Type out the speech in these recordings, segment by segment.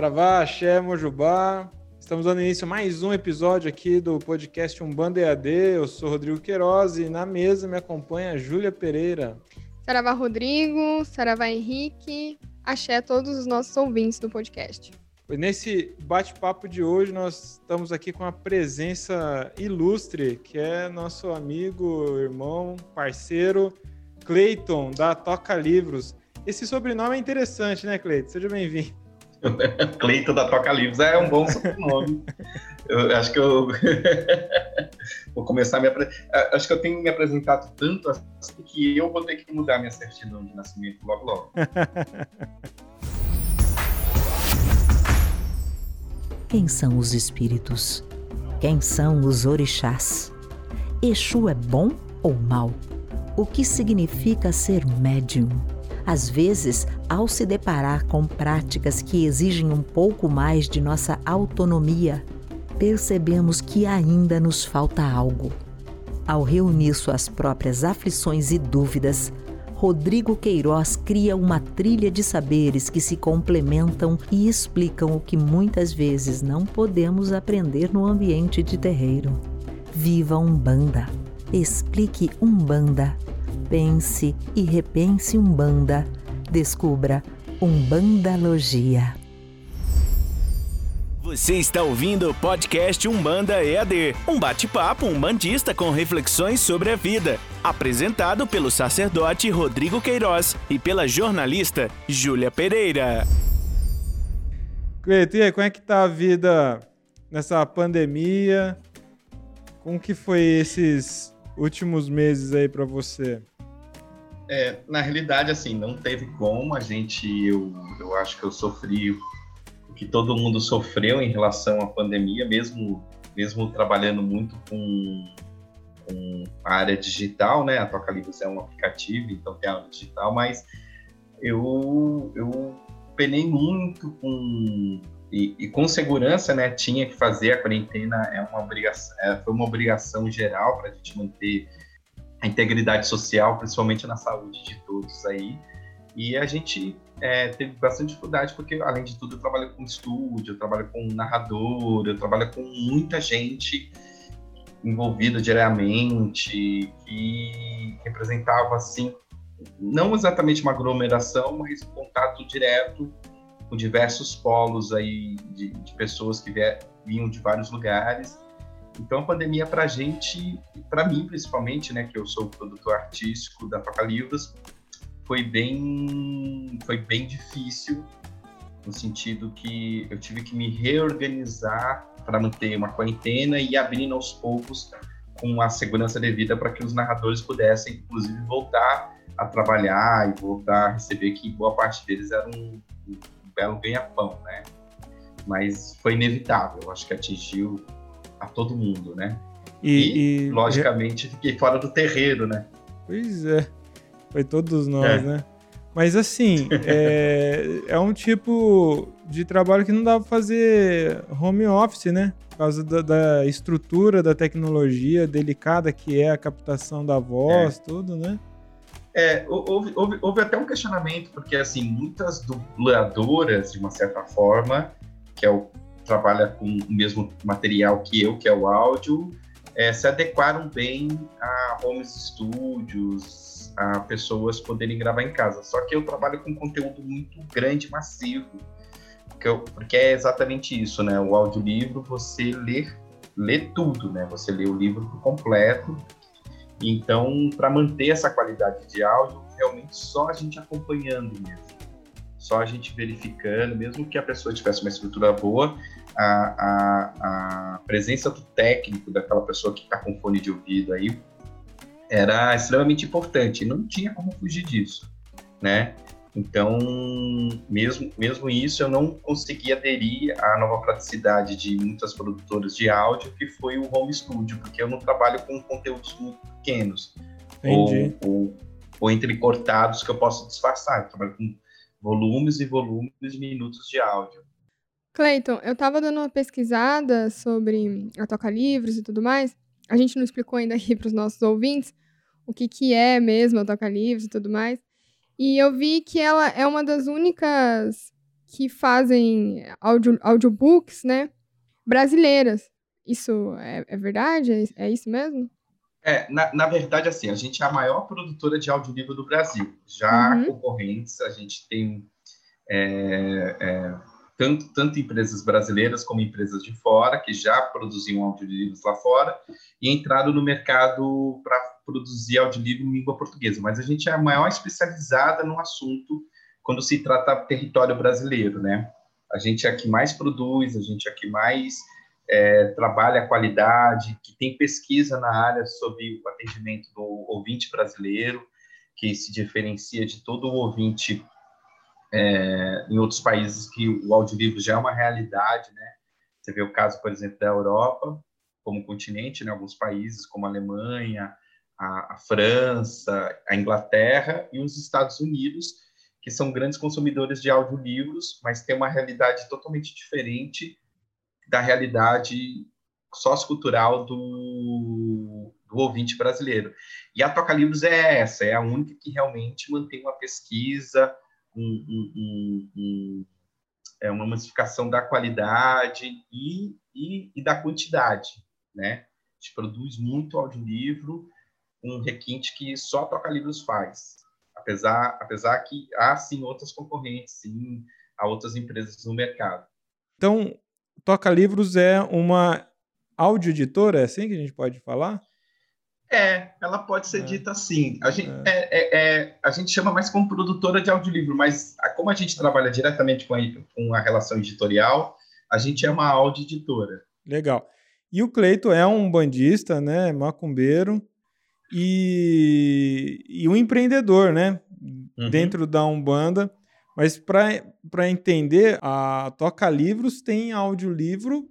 Saravá, Axé, Mojubá. Estamos dando início a mais um episódio aqui do podcast Umbanda EAD. Eu sou Rodrigo Queiroz e na mesa me acompanha Júlia Pereira. Saravá Rodrigo, Saravá Henrique, axé a todos os nossos ouvintes do podcast. Nesse bate-papo de hoje, nós estamos aqui com a presença ilustre, que é nosso amigo, irmão, parceiro, Cleiton, da Toca Livros. Esse sobrenome é interessante, né, Cleiton? Seja bem-vindo. Cleiton da Toca Livros é um bom sobrenome. eu acho que eu vou começar a me apresentar. Acho que eu tenho me apresentado tanto assim que eu vou ter que mudar minha certidão de nascimento logo logo. Quem são os espíritos? Quem são os orixás? Exu é bom ou mal? O que significa ser médium? Às vezes, ao se deparar com práticas que exigem um pouco mais de nossa autonomia, percebemos que ainda nos falta algo. Ao reunir suas próprias aflições e dúvidas, Rodrigo Queiroz cria uma trilha de saberes que se complementam e explicam o que muitas vezes não podemos aprender no ambiente de terreiro. Viva Umbanda! Explique Umbanda. Pense e repense Umbanda. Descubra Umbandalogia. Você está ouvindo o podcast Umbanda EAD, um bate-papo umbandista com reflexões sobre a vida, apresentado pelo sacerdote Rodrigo Queiroz e pela jornalista Júlia Pereira. Cleiton, e aí, como é que tá a vida nessa pandemia? Como que foi esses últimos meses aí para você? É, na realidade, assim, não teve como a gente, eu, eu acho que eu sofri que todo mundo sofreu em relação à pandemia, mesmo, mesmo trabalhando muito com, com a área digital, né? A Toca Livros é um aplicativo, então tem a área digital, mas eu, eu penei muito com e, e, com segurança, né, tinha que fazer a quarentena é uma obrigação, é, foi uma obrigação geral para a gente manter a integridade social, principalmente na saúde de todos aí. E a gente é, teve bastante dificuldade, porque, além de tudo, eu trabalho com estúdio, eu trabalho com narrador, eu trabalho com muita gente envolvida diariamente, que representava, assim, não exatamente uma aglomeração, mas um contato direto com diversos polos aí de, de pessoas que vier, vinham de vários lugares. Então, a pandemia para a gente, para mim principalmente, né, que eu sou produtor artístico da Faca Livros, foi bem, foi bem difícil, no sentido que eu tive que me reorganizar para manter uma quarentena e abrindo aos poucos com a segurança devida para que os narradores pudessem, inclusive, voltar a trabalhar e voltar a receber, que boa parte deles era um, um belo ganha-pão, né? Mas foi inevitável, acho que atingiu a todo mundo, né? E, e, e logicamente, fiquei fora do terreiro, né? Pois é. Foi todos nós, é. né? Mas assim, é, é um tipo de trabalho que não dá pra fazer home office, né? Por causa da, da estrutura da tecnologia delicada que é a captação da voz, é. tudo, né? É, houve, houve, houve, até um questionamento, porque assim, muitas dubladoras, de uma certa forma, que é o, trabalha com o mesmo material que eu, que é o áudio, é, se adequaram bem a home studios, a pessoas poderem gravar em casa. Só que eu trabalho com conteúdo muito grande, massivo, porque, eu, porque é exatamente isso, né? O audiolivro, você lê, lê tudo, né? Você lê o livro completo. Então, para manter essa qualidade de áudio, realmente só a gente acompanhando mesmo. Só a gente verificando, mesmo que a pessoa tivesse uma estrutura boa, a, a, a presença do técnico, daquela pessoa que está com fone de ouvido aí, era extremamente importante, não tinha como fugir disso, né? Então, mesmo, mesmo isso, eu não consegui aderir à nova praticidade de muitas produtoras de áudio, que foi o home studio, porque eu não trabalho com conteúdos muito pequenos ou, ou, ou entrecortados que eu posso disfarçar. Eu trabalho com volumes e volumes de minutos de áudio. Cleiton, eu estava dando uma pesquisada sobre a Toca Livros e tudo mais. A gente não explicou ainda aqui para os nossos ouvintes, o que, que é mesmo a Toca Livros e tudo mais. E eu vi que ela é uma das únicas que fazem audio, audiobooks, né? Brasileiras. Isso é, é verdade? É, é, isso mesmo? É, na, na verdade, assim, a gente é a maior produtora de audiolivro do Brasil. Já uhum. concorrentes, a gente tem é, é, tanto, tanto empresas brasileiras como empresas de fora, que já produziam audiolivros lá fora, e entraram no mercado para produzir audiolivro em língua portuguesa. Mas a gente é a maior especializada no assunto quando se trata território brasileiro, né? A gente é a que mais produz, a gente é a que mais é, trabalha a qualidade, que tem pesquisa na área sobre o atendimento do ouvinte brasileiro, que se diferencia de todo o ouvinte é, em outros países que o audiolivro já é uma realidade, né? Você vê o caso, por exemplo, da Europa como continente, né? Alguns países como a Alemanha, a, a França, a Inglaterra e os Estados Unidos, que são grandes consumidores de audiolivros, mas tem uma realidade totalmente diferente da realidade sociocultural do, do ouvinte brasileiro. E a Toca Livros é essa, é a única que realmente mantém uma pesquisa, um, um, é uma massificação da qualidade e, e, e, da quantidade, né? A gente produz muito audiolivro, um requinte que só Toca Livros faz. Apesar, apesar que há, sim, outras concorrentes, sim, há outras empresas no mercado. Então, Toca Livros é uma audio-editora, é assim que a gente pode falar? É, ela pode ser é. dita assim. A gente, é. É, é. é, a gente chama mais como produtora de audiolivro, mas como a gente trabalha diretamente com a, com a relação editorial, a gente é uma audio-editora. Legal. E o Cleito é um bandista, né, macumbeiro, e, e um empreendedor, né, uhum. dentro da Umbanda. Mas para entender, a Toca Livros tem audiolivro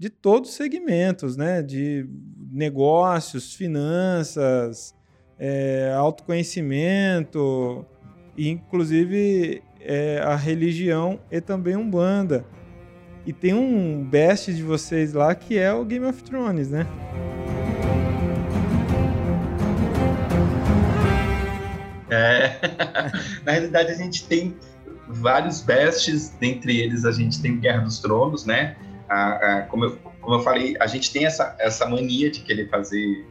de todos os segmentos, né? De negócios, finanças, é, autoconhecimento, e inclusive é, a religião e também Umbanda. E tem um best de vocês lá que é o Game of Thrones, né? É, na realidade a gente tem vários bests, dentre eles a gente tem Guerra dos Tronos, né? A, a, como, eu, como eu falei, a gente tem essa, essa mania de querer fazer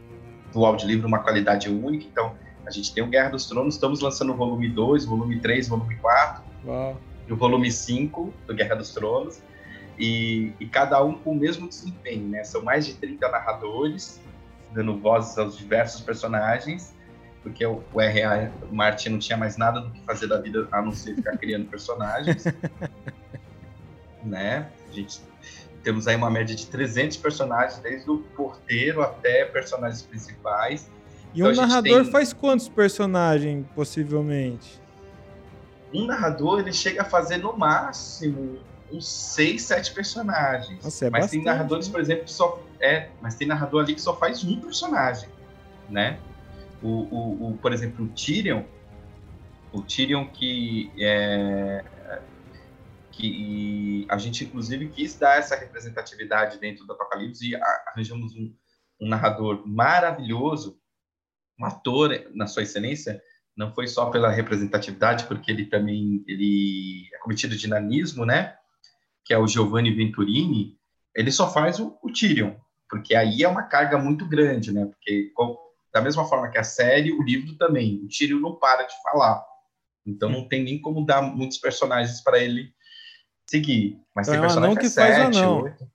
do audiolivro uma qualidade única, então a gente tem o Guerra dos Tronos, estamos lançando o volume 2, volume 3, volume 4, Uau. e o volume 5 do Guerra dos Tronos, e, e, cada um com o mesmo desempenho, né? São mais de 30 narradores, dando vozes aos diversos personagens, porque o, o R.A. Martin não tinha mais nada do que fazer da vida a não ser ficar criando personagens, né? A gente temos aí uma média de 300 personagens, desde o porteiro até personagens principais. E então, um narrador tem... faz quantos personagens, possivelmente? Um narrador, ele chega a fazer no máximo uns 6, 7 personagens. Nossa, é mas bastante, tem narradores, né? por exemplo, que só. É, mas tem narrador ali que só faz um personagem, né? O, o, o por exemplo, o Tyrion, o Tyrion que é, que a gente inclusive quis dar essa representatividade dentro do Apocalipse e arranjamos um, um narrador maravilhoso, um ator na sua excelência, não foi só pela representatividade, porque ele também ele é cometido de nanismo, né? Que é o Giovanni Venturini. Ele só faz o, o Tyrion, porque aí é uma carga muito grande, né? Porque da mesma forma que a série, o livro também, o Tyrion não para de falar. Então não tem nem como dar muitos personagens para ele seguir. Mas então tem é um anão que, faz sete, anão. Oito.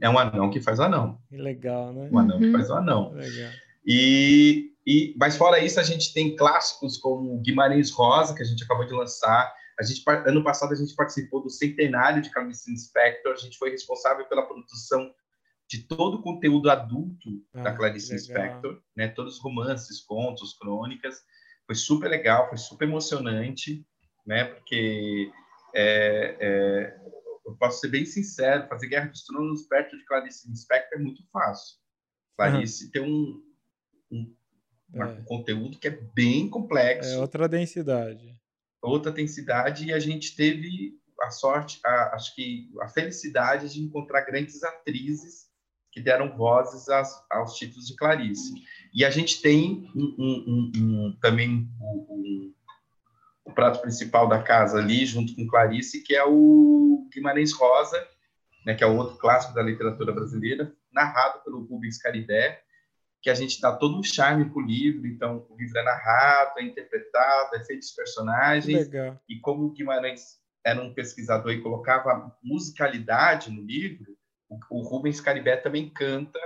É um anão que faz o anão. Que legal, né? Um anão uhum. que faz o anão. Legal. E, e, mas fora isso, a gente tem clássicos como Guimarães Rosa, que a gente acabou de lançar. A gente, ano passado a gente participou do centenário de Clarice Inspector. A gente foi responsável pela produção de todo o conteúdo adulto ah, da Clarice Inspector, né? Todos os romances, contos, crônicas. Foi super legal, foi super emocionante, né? Porque é, é, eu posso ser bem sincero, fazer Guerra dos Tronos perto de Clarice Lispector é muito fácil. Clarice uhum. tem um, um, é. um, conteúdo que é bem complexo. É outra densidade. Outra densidade, e a gente teve a sorte, a, acho que a felicidade de encontrar grandes atrizes que deram vozes às, aos títulos de Clarice. E a gente tem um, um, também o prato principal da casa ali, junto com Clarice, que é o Guimarães Rosa, né, que é o outro clássico da literatura brasileira, narrado pelo Rubens Caribé, que a gente dá todo um charme para o livro. Então, o livro é narrado, é interpretado, é feito os personagens. Legal. E como o Guimarães era um pesquisador e colocava musicalidade no livro, o, o Rubens Caribé também canta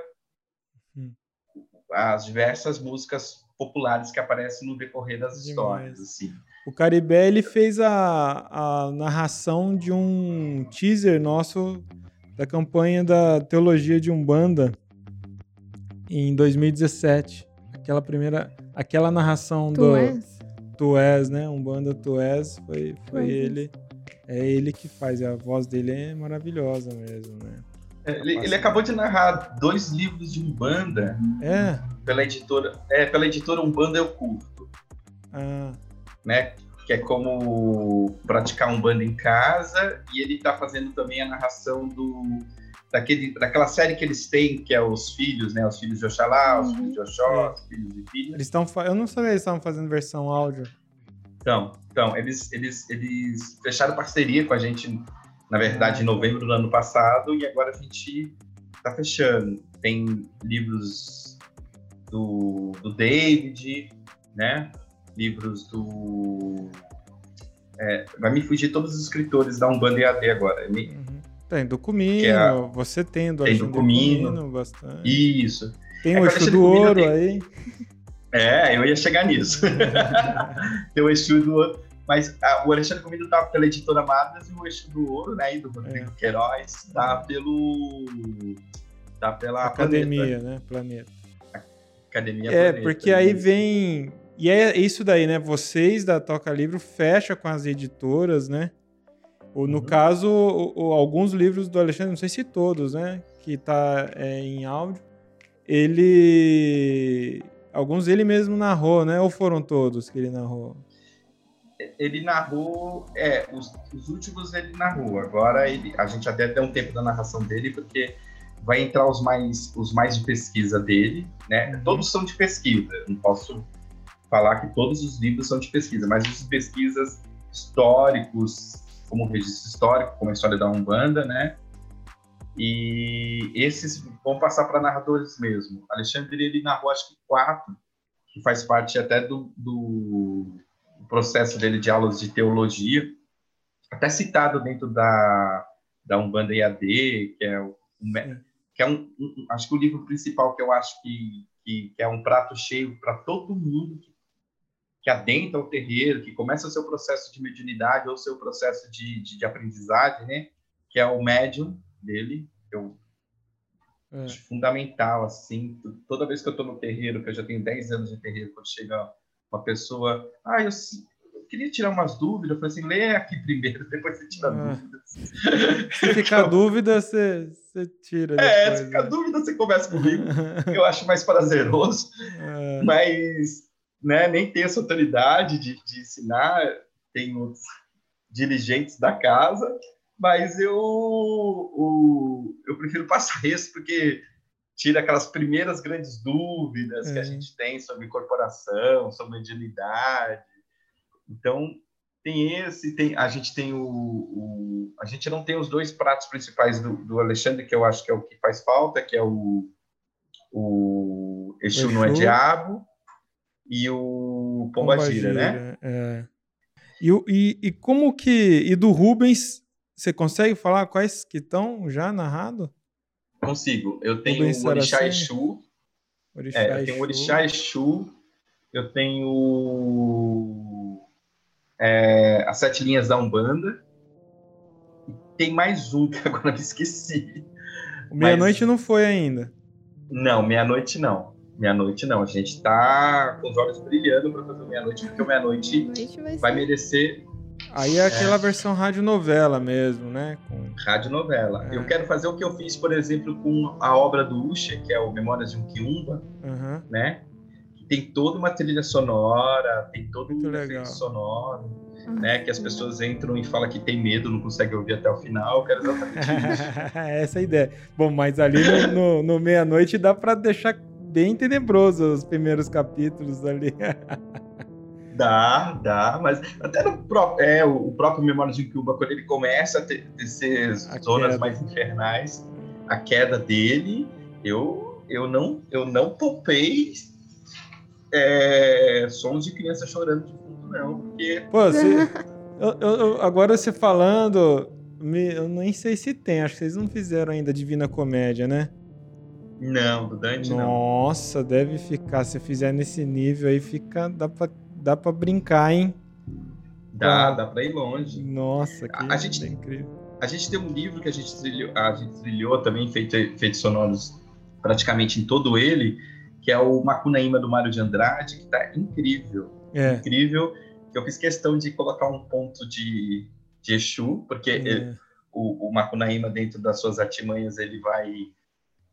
hum. as diversas músicas populares que aparecem no decorrer das Demais. histórias. Assim. O Caribé ele fez a, a narração de um teaser nosso da campanha da Teologia de Umbanda em 2017. Aquela primeira, aquela narração tu do és? Tu és, né? Umbanda Tu és, foi, foi ele. É ele que faz, a voz dele é maravilhosa mesmo, né? É, ele, ele, acabou de narrar dois livros de Umbanda. É. Pela editora, é, pela editora Umbanda Eu Curto. Ah. Né? Que é como praticar Umbanda em casa. E ele está fazendo também a narração do daquele, daquela série que eles têm, que é os filhos, né? Os filhos de Oxalá, os filhos de Oxó, é. os filhos de filhos. Eles estão, eu não sabia que eles estavam fazendo versão áudio. Então, então eles, eles, eles fecharam parceria com a gente, na verdade, em novembro do ano passado, e agora a gente está fechando. Tem livros do, do David, né? Livros do. É, vai me fugir todos os escritores da Umbanda EAD agora. Uhum. Tem do Comino, é a... você tem do Tem do Comino. Bastante. Isso. Tem é o Exu do Ouro tem... aí. É, eu ia chegar nisso. tem o Exu do Ouro. Mas a, o Alexandre Comino tá pela editora Madas e o Exu do Ouro, né? E do Rodrigo é. Queiroz tá pelo. tá pela Academia, Planeta. né? Planeta. Academia É, Planeta, porque aí vem. E é isso daí, né? Vocês da Toca Livro fecha com as editoras, né? Ou, no uhum. caso, o, o, alguns livros do Alexandre, não sei se todos, né? Que tá é, em áudio. Ele. Alguns ele mesmo narrou, né? Ou foram todos que ele narrou? Ele narrou. É, os, os últimos ele narrou. Agora ele, a gente até deu um tempo da narração dele, porque vai entrar os mais, os mais de pesquisa dele, né? Uhum. Todos são de pesquisa. Não posso falar que todos os livros são de pesquisa, mas os de pesquisas históricos, como registro histórico, como a história da Umbanda, né? E esses vão passar para narradores mesmo. Alexandre, ele narrou acho que quatro, que faz parte até do, do processo dele de aulas de teologia, até citado dentro da, da Umbanda EAD, que é, o, que é um, um, acho que o livro principal que eu acho que, que, que é um prato cheio para todo mundo que que adentra o terreiro, que começa o seu processo de mediunidade ou o seu processo de, de, de aprendizagem, né? Que é o médium dele, eu é. acho fundamental, assim, toda vez que eu estou no terreiro, que eu já tenho 10 anos de terreiro, quando chega uma pessoa, ah, eu, eu queria tirar umas dúvidas, eu falei assim, lê aqui primeiro, depois você tira é. dúvidas. Se ficar então, dúvida, você, você tira depois, É, se ficar né? dúvida, você conversa comigo, eu acho mais prazeroso, é. mas né, nem tem essa autoridade de, de ensinar, tem os dirigentes da casa, mas eu, o, eu prefiro passar isso porque tira aquelas primeiras grandes dúvidas é. que a gente tem sobre corporação, sobre mediunidade. Então, tem esse, tem, a gente tem o, o, A gente não tem os dois pratos principais do, do, Alexandre, que eu acho que é o que faz falta, que é o, o Exu, Exu. não é diabo, e o Pombagira, né? É. E, e, e como que. E do Rubens, você consegue falar quais que estão já narrados? Consigo. Eu tenho o Orixá Exu. Orixá é, eu tenho o Orixá Exu. Eu tenho é, as sete linhas da Umbanda. E tem mais um que agora me esqueci. Meia-noite Mas... não foi ainda. Não, meia-noite não. Meia-noite não, a gente tá com os olhos brilhando para fazer meia-noite, porque o meia-noite vai, vai merecer. Aí é aquela é. versão radionovela mesmo, né? Com... Radionovela. É. Eu quero fazer o que eu fiz, por exemplo, com a obra do Ucha, que é o Memórias de um Quiumba, uhum. né? Que tem toda uma trilha sonora, tem todo Muito um efeito sonoro, uhum. né? Que as pessoas entram e falam que tem medo, não conseguem ouvir até o final. Eu quero exatamente isso. Essa é a ideia. Bom, mas ali no, no, no meia-noite dá para deixar bem tenebroso os primeiros capítulos ali. Dá, dá, mas até no próprio, é, o próprio Memórias de Cuba, quando ele começa a ter, ter zonas queda. mais infernais, a queda dele, eu, eu, não, eu não poupei é, sons de criança chorando de fundo, não, porque... Pô, você, eu, eu, agora você falando, me, eu nem sei se tem, acho que vocês não fizeram ainda Divina Comédia, né? Não, do Dante Nossa, não. Nossa, deve ficar. Se fizer nesse nível aí, fica. Dá pra, dá pra brincar, hein? Dá, ah, dá pra ir longe. Nossa, que a, a gente, incrível. A gente tem um livro que a gente trilhou, a gente trilhou também, feito efeitos sonoros praticamente em todo ele, que é o Macunaíma do Mário de Andrade, que tá incrível. É. Incrível. Que eu fiz questão de colocar um ponto de, de Exu, porque é. ele, o, o Macunaíma, dentro das suas artimanhas, ele vai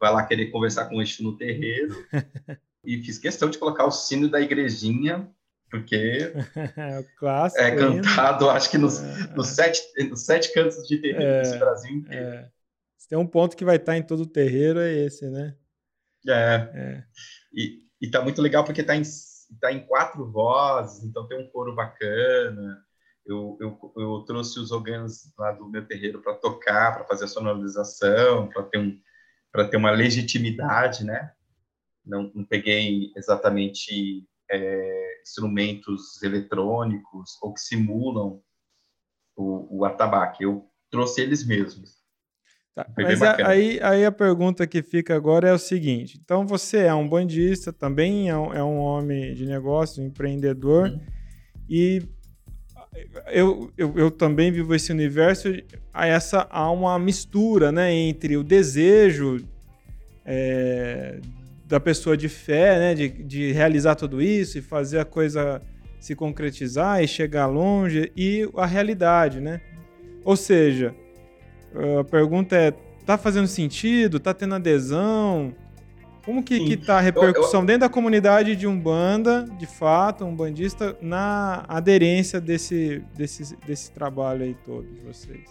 vai lá querer conversar com o Exu no terreiro. e fiz questão de colocar o sino da igrejinha, porque é, clássico, é cantado, acho que nos, é. nos, sete, nos sete cantos de terreiro é, desse Brasil inteiro. É. Se tem um ponto que vai estar em todo o terreiro, é esse, né? É. é. E, e tá muito legal porque tá em, tá em quatro vozes, então tem um coro bacana. Eu, eu, eu trouxe os organos lá do meu terreiro para tocar, para fazer a sonorização, para ter um, para ter uma legitimidade, né? Não, não peguei exatamente é, instrumentos eletrônicos ou que simulam o, o atabaque. Eu trouxe eles mesmos. Tá, mas a, aí, aí a pergunta que fica agora é o seguinte: então você é um bandista, também é um, é um homem de negócio, um empreendedor, uhum. e eu, eu, eu, também vivo esse universo, essa, há uma mistura né, entre o desejo é, da pessoa de fé, né, de, de realizar tudo isso e fazer a coisa se concretizar e chegar longe, e a realidade, né? Ou seja, a pergunta é, tá fazendo sentido? Tá tendo adesão? Como que, que tá a repercussão eu, eu... dentro da comunidade de Umbanda, de fato, um bandista, na aderência desse, desse, desse trabalho aí todo de vocês?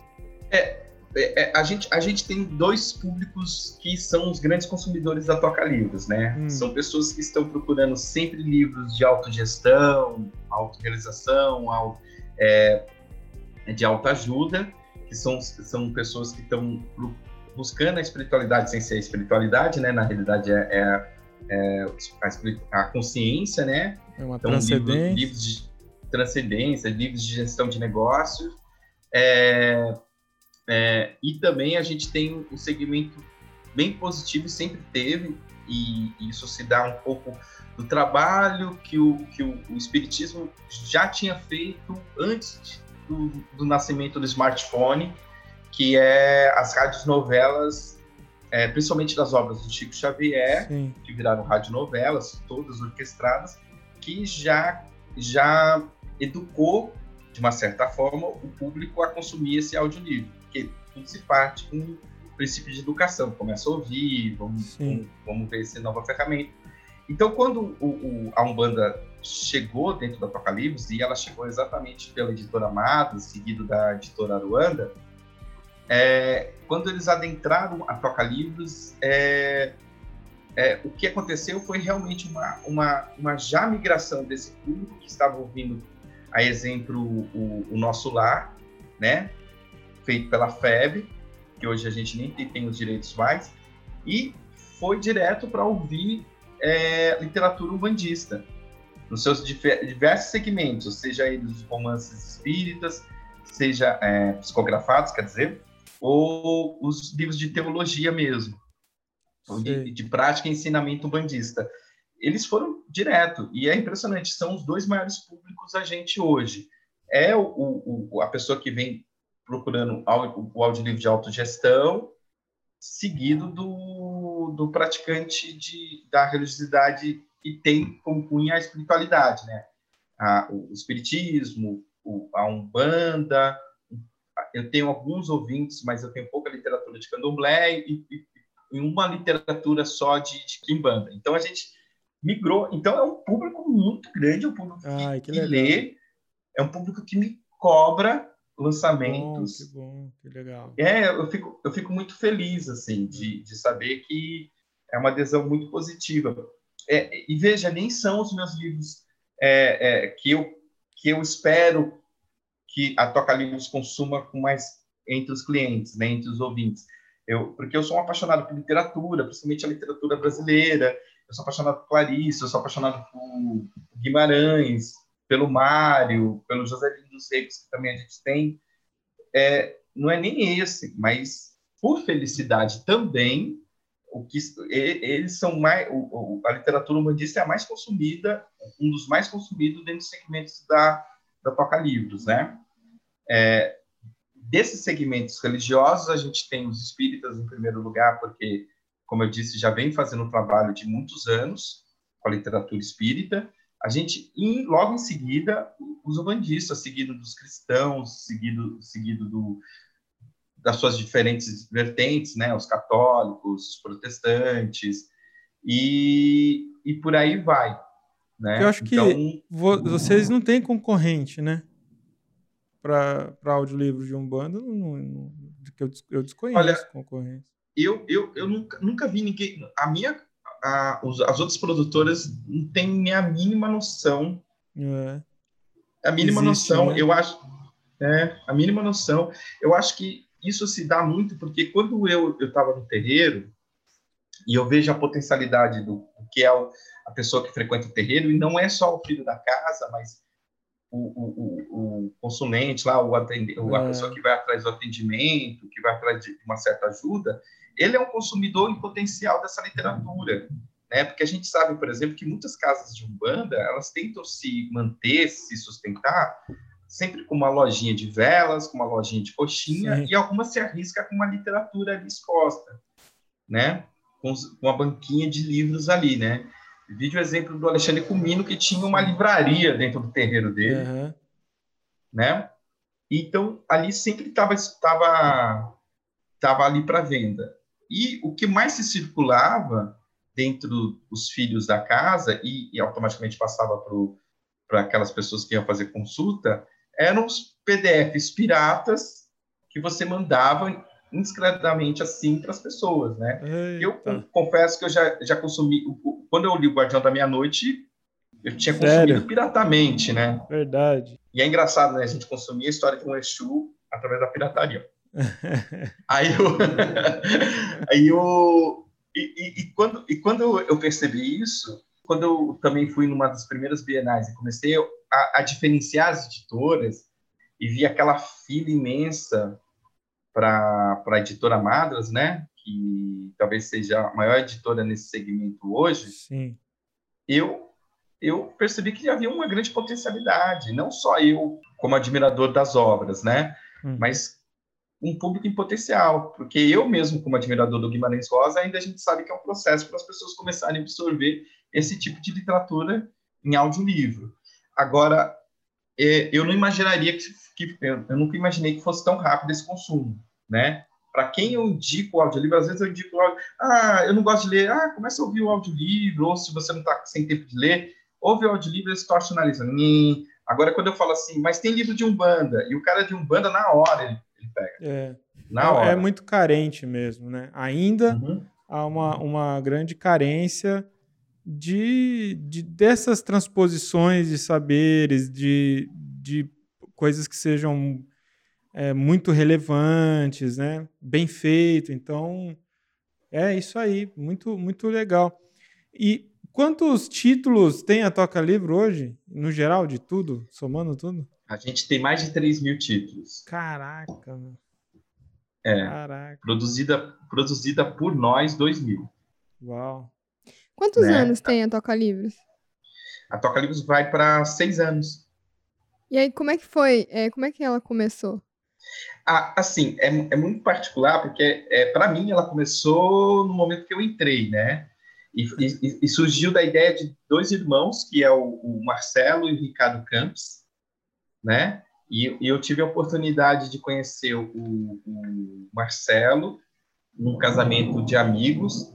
É, é, é, a, gente, a gente tem dois públicos que são os grandes consumidores da Toca Livros, né? Hum. São pessoas que estão procurando sempre livros de autogestão, autorrealização, auto, é, de autoajuda, que são, são pessoas que estão buscando a espiritualidade sem ser espiritualidade, né? Na realidade é, é, é a, a, consciência, né? É uma então, transcendência. Livros, livros de transcendência, livros de gestão de negócios. É, é, e também a gente tem um segmento bem positivo, sempre teve, e isso se dá um pouco do trabalho que o, que o, o Espiritismo já tinha feito antes do, do nascimento do smartphone, que é as rádios novelas, é, principalmente das obras do Chico Xavier, Sim. que viraram radionovelas, todas orquestradas, que já, já educou, de uma certa forma, o público a consumir esse audiolivro, porque tudo se parte com princípio de educação, começa a ouvir, vamos, vamos, vamos, ver essa nova ferramenta. Então, quando o, o, a Umbanda chegou dentro do Apocalipse, e ela chegou exatamente pela editora Amada, seguido da editora Aruanda, é, quando eles adentraram a Toca Livros, é, é, o que aconteceu foi realmente uma, uma, uma já migração desse público que estava ouvindo, a exemplo, o, o nosso lar, né, feito pela FEB, que hoje a gente nem tem, tem os direitos mais, e foi direto para ouvir é, literatura umbandista, nos seus diversos segmentos, seja eles romances espíritas, seja é, psicografados, quer dizer, ou os livros de teologia mesmo, de, de, prática e ensinamento bandista. Eles foram direto, e é impressionante, são os dois maiores públicos a gente hoje. É o, o a pessoa que vem procurando o audiolivro de autogestão, seguido do, do praticante de, da religiosidade que tem como cunha a espiritualidade, né? A, o espiritismo, o, a umbanda, eu tenho alguns ouvintes, mas eu tenho pouca literatura de candomblé e, e, e uma literatura só de, de kimbanda. Então a gente migrou. Então é um público muito grande, é um público Ai, que, que, que lê, é um público que me cobra lançamentos. Que bom, que, bom, que legal. É, eu fico, eu fico muito feliz assim de, de saber que é uma adesão muito positiva. É, e veja, nem são os meus livros é, é, que eu que eu espero que a Toca Livros consuma com mais entre os clientes, né, entre os ouvintes. Eu, porque eu sou um apaixonado por literatura, principalmente a literatura brasileira. Eu sou apaixonado por Clarice, eu sou apaixonado por Guimarães, pelo Mário, pelo José Lino dos Reis, que também a gente tem. É, não é nem esse, mas por felicidade também, o que eles são mais a literatura humanista é a mais consumida, um dos mais consumidos dentro dos segmentos da da Toca Livros, né? É, desses segmentos religiosos, a gente tem os espíritas em primeiro lugar, porque, como eu disse, já vem fazendo um trabalho de muitos anos com a literatura espírita. A gente, em, logo em seguida, os umbandistas, seguido dos cristãos, seguido, seguido do, das suas diferentes vertentes, né? Os católicos, os protestantes, e, e por aí vai. Né? Eu acho então, que vo vocês não têm concorrente, né? Para audiolivro de Umbanda, não, não, que eu, eu desconheço Olha, concorrência. Eu, eu, eu nunca, nunca vi ninguém. A minha, a, as outras produtoras não têm a mínima noção. É. A mínima Existe, noção, né? eu acho. É, a mínima noção. Eu acho que isso se dá muito porque quando eu estava no terreiro e eu vejo a potencialidade do, do que é o, a pessoa que frequenta o terreiro, e não é só o filho da casa, mas o, o, o consulente lá, o atende, é. a pessoa que vai atrás do atendimento, que vai atrás de uma certa ajuda, ele é um consumidor em potencial dessa literatura. Né? Porque a gente sabe, por exemplo, que muitas casas de Umbanda, elas tentam se manter, se sustentar, sempre com uma lojinha de velas, com uma lojinha de coxinha, Sim. e algumas se arrisca com uma literatura ali exposta, né? Com, com uma banquinha de livros ali, né? Vídeo exemplo do Alexandre Comino, que tinha uma livraria dentro do terreiro dele, uhum. né? Então, ali sempre estava tava, tava ali para venda. E o que mais se circulava dentro dos filhos da casa e, e automaticamente passava para aquelas pessoas que iam fazer consulta eram os PDFs piratas que você mandava indiscretamente assim para as pessoas, né? Eita. Eu confesso que eu já, já consumi, quando eu li o Guardião da Meia-Noite, eu tinha Sério? consumido piratamente, né? Verdade. E é engraçado, né? A gente consumia a história de um Exu através da pirataria. aí eu... aí eu... E, e, e, quando, e quando eu percebi isso, quando eu também fui numa das primeiras bienais e comecei a, a diferenciar as editoras e vi aquela fila imensa para a editora Madras, né? Que talvez seja a maior editora nesse segmento hoje. Sim. Eu eu percebi que havia uma grande potencialidade, não só eu como admirador das obras, né? Hum. Mas um público em potencial, porque eu mesmo como admirador do Guimarães Rosa ainda a gente sabe que é um processo para as pessoas começarem a absorver esse tipo de literatura em audiolivro. Agora, é, eu não imaginaria que que eu, eu nunca imaginei que fosse tão rápido esse consumo, né? Para quem eu indico o audiolivro, às vezes eu indico, ah, eu não gosto de ler, ah, começa a ouvir o audiolivro, ou se você não está sem tempo de ler, ouve o audiolivro e se torce analisando. Agora, quando eu falo assim, mas tem livro de Umbanda, e o cara de Umbanda, na hora, ele, ele pega. É. Na hora. É muito carente mesmo, né? Ainda uhum. há uma, uma grande carência de, de dessas transposições de saberes, de, de coisas que sejam é, muito relevantes, né? Bem feito. Então, é isso aí, muito, muito legal. E quantos títulos tem a Toca Livro hoje, no geral, de tudo, somando tudo? A gente tem mais de 3 mil títulos. Caraca, mano. É. Caraca. Produzida, produzida por nós, 2 mil. Uau. Quantos né? anos tem a Toca Livros? A Toca Livros vai para seis anos. E aí, como é que foi? É, como é que ela começou? Ah, assim, é, é muito particular, porque é, para mim ela começou no momento que eu entrei, né? E, e, e surgiu da ideia de dois irmãos, que é o, o Marcelo e o Ricardo Campos, né? E, e, eu tive a oportunidade de conhecer o, o Marcelo num casamento de amigos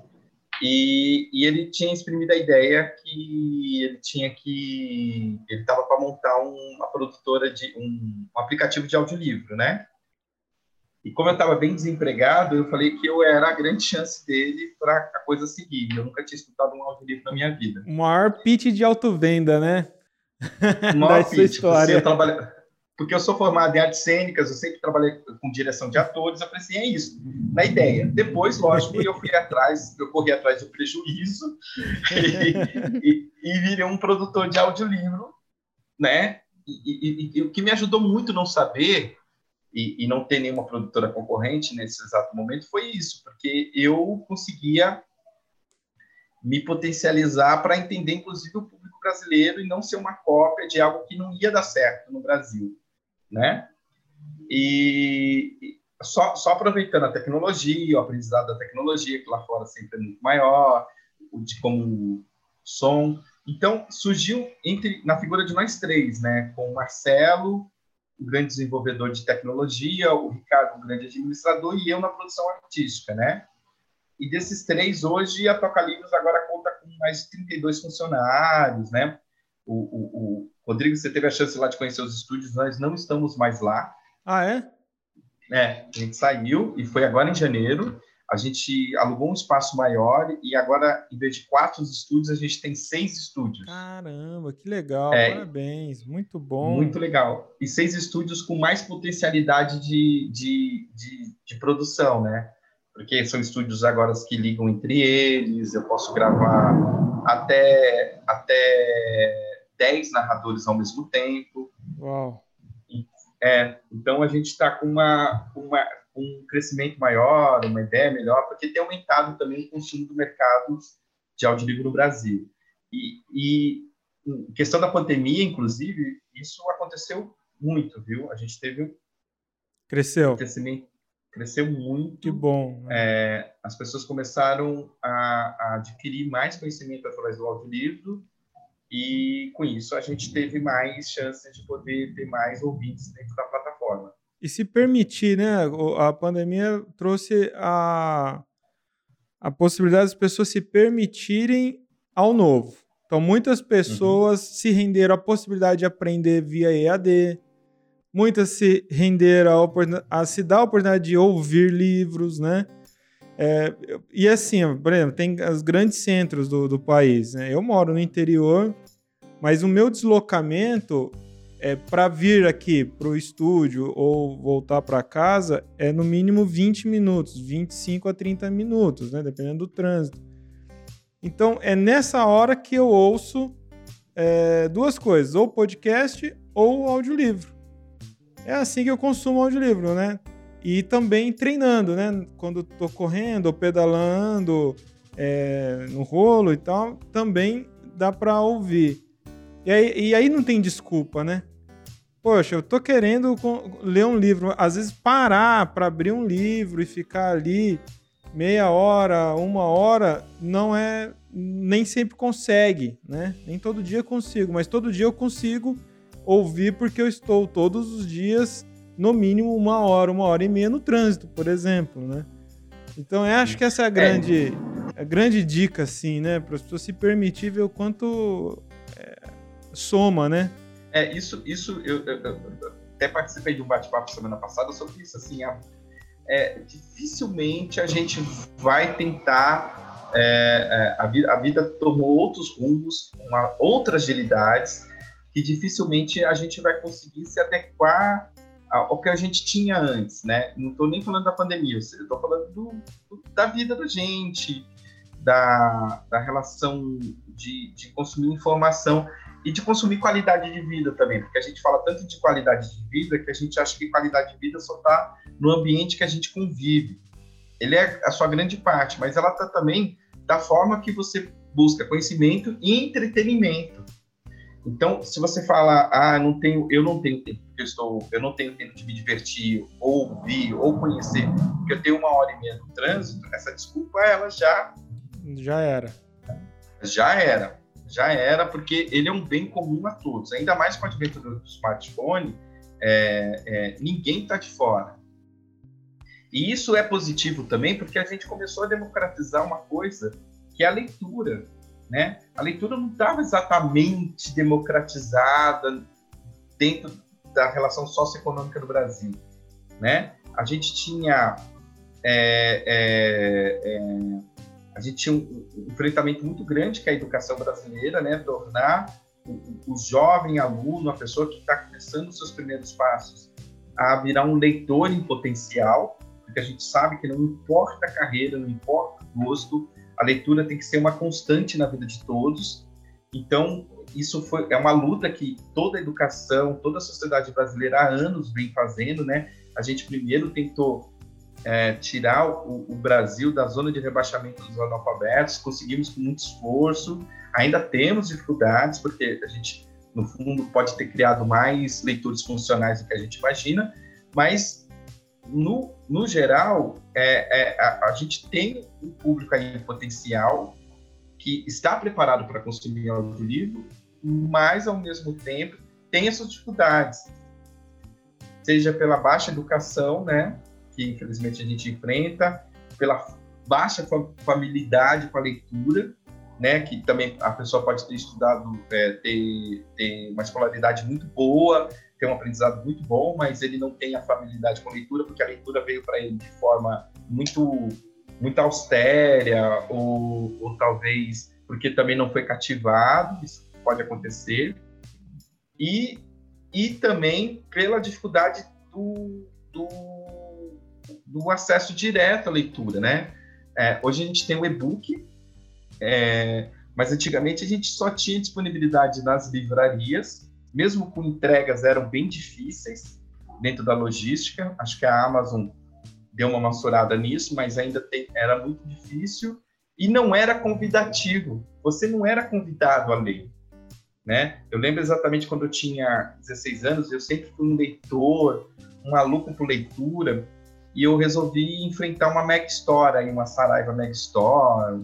e, e, ele tinha exprimido a ideia que ele tinha que ele estava para montar um, uma produtora de um, um, aplicativo de audiolivro, né? E como eu estava bem desempregado, eu falei que eu era a grande chance dele para a coisa seguir. Eu nunca tinha escutado um audiolivro na minha vida. O maior pitch de autovenda, né? Maior pitch, história. Você trabalha porque eu sou formado em artes cênicas, eu sempre trabalhei com direção de atores, eu pensei, é isso, na ideia. Depois, lógico, eu fui atrás, eu corri atrás do prejuízo e, e, e virei um produtor de audiolivro, né? E, e, o que me ajudou muito não saber e, não ter nenhuma produtora concorrente nesse exato momento foi isso, porque eu conseguia me potencializar para entender, inclusive, o público brasileiro e não ser uma cópia de algo que não ia dar certo no Brasil né? E só, só aproveitando a tecnologia, o aprendizado da tecnologia, que lá fora sempre é muito maior, o de como som. Então, surgiu entre na figura de nós três, né? Com o Marcelo, o grande desenvolvedor de tecnologia, o Ricardo, o grande administrador, e eu na produção artística, né? E desses três, hoje, a Toca Livros agora conta com mais de 32 funcionários, né? O, o, Rodrigo, você teve a chance lá de conhecer os estúdios, nós não estamos mais lá. Ah, é? É, a gente saiu e foi agora em janeiro. A gente alugou um espaço maior e agora, em vez de quatro estúdios, a gente tem seis estúdios. Caramba, que legal, é, parabéns, muito bom. Muito legal. E seis estúdios com mais potencialidade de, de, de, de produção, né? Porque são estúdios agora que ligam entre eles, eu posso gravar até, até 10 narradores ao mesmo tempo. Uau! É, então a gente está com uma, uma, um crescimento maior, uma ideia melhor, porque tem aumentado também o consumo do mercado de audiolivro no Brasil. E, e questão da pandemia, inclusive, isso aconteceu muito, viu? A gente teve cresceu um crescimento cresceu muito. Que bom. Né? É, as pessoas começaram a, a, adquirir mais conhecimento através do audiolivro e com isso a gente teve mais chances de poder ter mais ouvintes dentro da plataforma. E se permitir, né? A pandemia trouxe a, a possibilidade das pessoas se permitirem ao novo. Então, muitas pessoas uhum. se renderam à possibilidade de aprender via EAD, muitas se renderam a, a se dar a oportunidade de ouvir livros, né? É, e assim, por exemplo, tem os grandes centros do, do país. Né? Eu moro no interior, mas o meu deslocamento é para vir aqui para o estúdio ou voltar para casa é no mínimo 20 minutos, 25 a 30 minutos, né? dependendo do trânsito. Então é nessa hora que eu ouço é, duas coisas, ou podcast ou audiolivro. É assim que eu consumo audiolivro, né? E também treinando, né? Quando estou correndo ou pedalando é, no rolo e tal, também dá para ouvir. E aí, e aí não tem desculpa, né? Poxa, eu tô querendo ler um livro, às vezes parar para abrir um livro e ficar ali meia hora, uma hora, não é nem sempre consegue, né? Nem todo dia consigo, mas todo dia eu consigo ouvir porque eu estou todos os dias no mínimo uma hora, uma hora e meia no trânsito, por exemplo, né? Então eu acho que essa é a grande, a grande dica, assim, né? Para as pessoas se permitir ver o quanto é, soma, né? É, isso, isso eu, eu, eu até participei de um bate-papo semana passada sobre isso, assim, é, é dificilmente a gente vai tentar, é, é, a, vida, a vida tomou outros rumos, uma, outras agilidades, que dificilmente a gente vai conseguir se adequar ao que a gente tinha antes, né? Não estou nem falando da pandemia, eu estou falando do, do, da vida da gente, da, da relação de, de consumir informação e de consumir qualidade de vida também, porque a gente fala tanto de qualidade de vida que a gente acha que qualidade de vida só está no ambiente que a gente convive. Ele é a sua grande parte, mas ela está também da forma que você busca conhecimento e entretenimento. Então, se você fala, ah, não tenho, eu não tenho tempo, eu estou, eu não tenho tempo de me divertir, ou ouvir, ou conhecer, porque eu tenho uma hora e meia no trânsito, essa desculpa ela já já era. Já era, já era, porque ele é um bem comum a todos. Ainda mais com o advento do smartphone, é, é, ninguém está de fora. E isso é positivo também, porque a gente começou a democratizar uma coisa que é a leitura né? A leitura não estava exatamente democratizada dentro da relação socioeconômica do Brasil, né? A gente tinha é, é, é, a gente tinha um, enfrentamento muito grande que a educação brasileira, né? Tornar o, o jovem aluno, a pessoa que está começando os seus primeiros passos, a virar um leitor em potencial, porque a gente sabe que não importa a carreira, não importa o gosto, a leitura tem que ser uma constante na vida de todos. Então, isso foi, é uma luta que toda a educação, toda a sociedade brasileira há anos vem fazendo, né? A gente primeiro tentou é, tirar o, o, Brasil da zona de rebaixamento dos analfabetos, conseguimos com muito esforço, ainda temos dificuldades, porque a gente, no fundo, pode ter criado mais leitores funcionais do que a gente imagina, mas, no, no geral, é, é a, a, gente tem um público aí potencial que está preparado para consumir audiolivro, mas, ao mesmo tempo, tem essas dificuldades, seja pela baixa educação, né, que infelizmente a gente enfrenta, pela baixa familiaridade com a leitura, né, que também a pessoa pode ter estudado, é, ter, ter uma escolaridade muito boa, ter um aprendizado muito bom, mas ele não tem a familiaridade com a leitura, porque a leitura veio para ele de forma muito, muito austera, ou, ou talvez porque também não foi cativado, isso pode acontecer, e, e também pela dificuldade do, do do acesso direto à leitura, né? É, hoje a gente tem o e-book, é, mas antigamente a gente só tinha disponibilidade nas livrarias, mesmo com entregas eram bem difíceis dentro da logística. Acho que a Amazon deu uma mensurada nisso, mas ainda tem, era muito difícil e não era convidativo. Você não era convidado a ler. Né? Eu lembro exatamente quando eu tinha 16 anos, eu sempre fui um leitor, um maluco por leitura e eu resolvi enfrentar uma Mac Store, uma Saraiva Mac Store,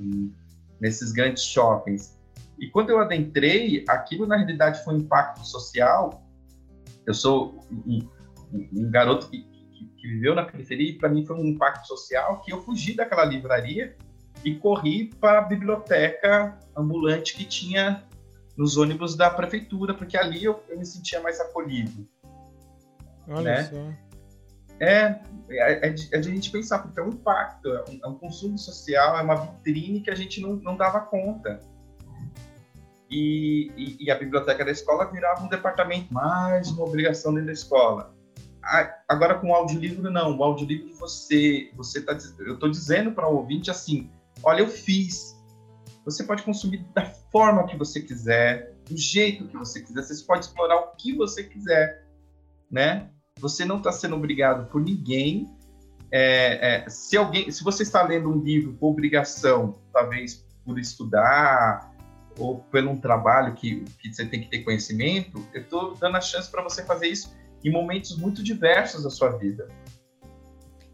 nesses grandes shoppings. E quando eu adentrei, aquilo na realidade foi um impacto social. Eu sou um, um garoto que, que, que, viveu na periferia e para mim foi um impacto social que eu fugi daquela livraria e corri para a biblioteca ambulante que tinha nos ônibus da prefeitura, porque ali eu, eu me sentia mais acolhido. Olha né? só. É, é, é, de, é de a gente pensar, porque é um impacto, é um, é um, consumo social, é uma vitrine que a gente não, não dava conta. E, e, e, a biblioteca da escola virava um departamento, mais uma obrigação dentro da escola. Agora com o audiolivro, não. O audiolivro você, você tá, eu estou dizendo para o ouvinte assim, olha, eu fiz. Você pode consumir da forma que você quiser, do jeito que você quiser. Você pode explorar o que você quiser, né? Você não está sendo obrigado por ninguém. É, é, se alguém, se você está lendo um livro por obrigação, talvez por estudar ou pelo um trabalho que, que você tem que ter conhecimento, eu estou dando a chance para você fazer isso em momentos muito diversos da sua vida.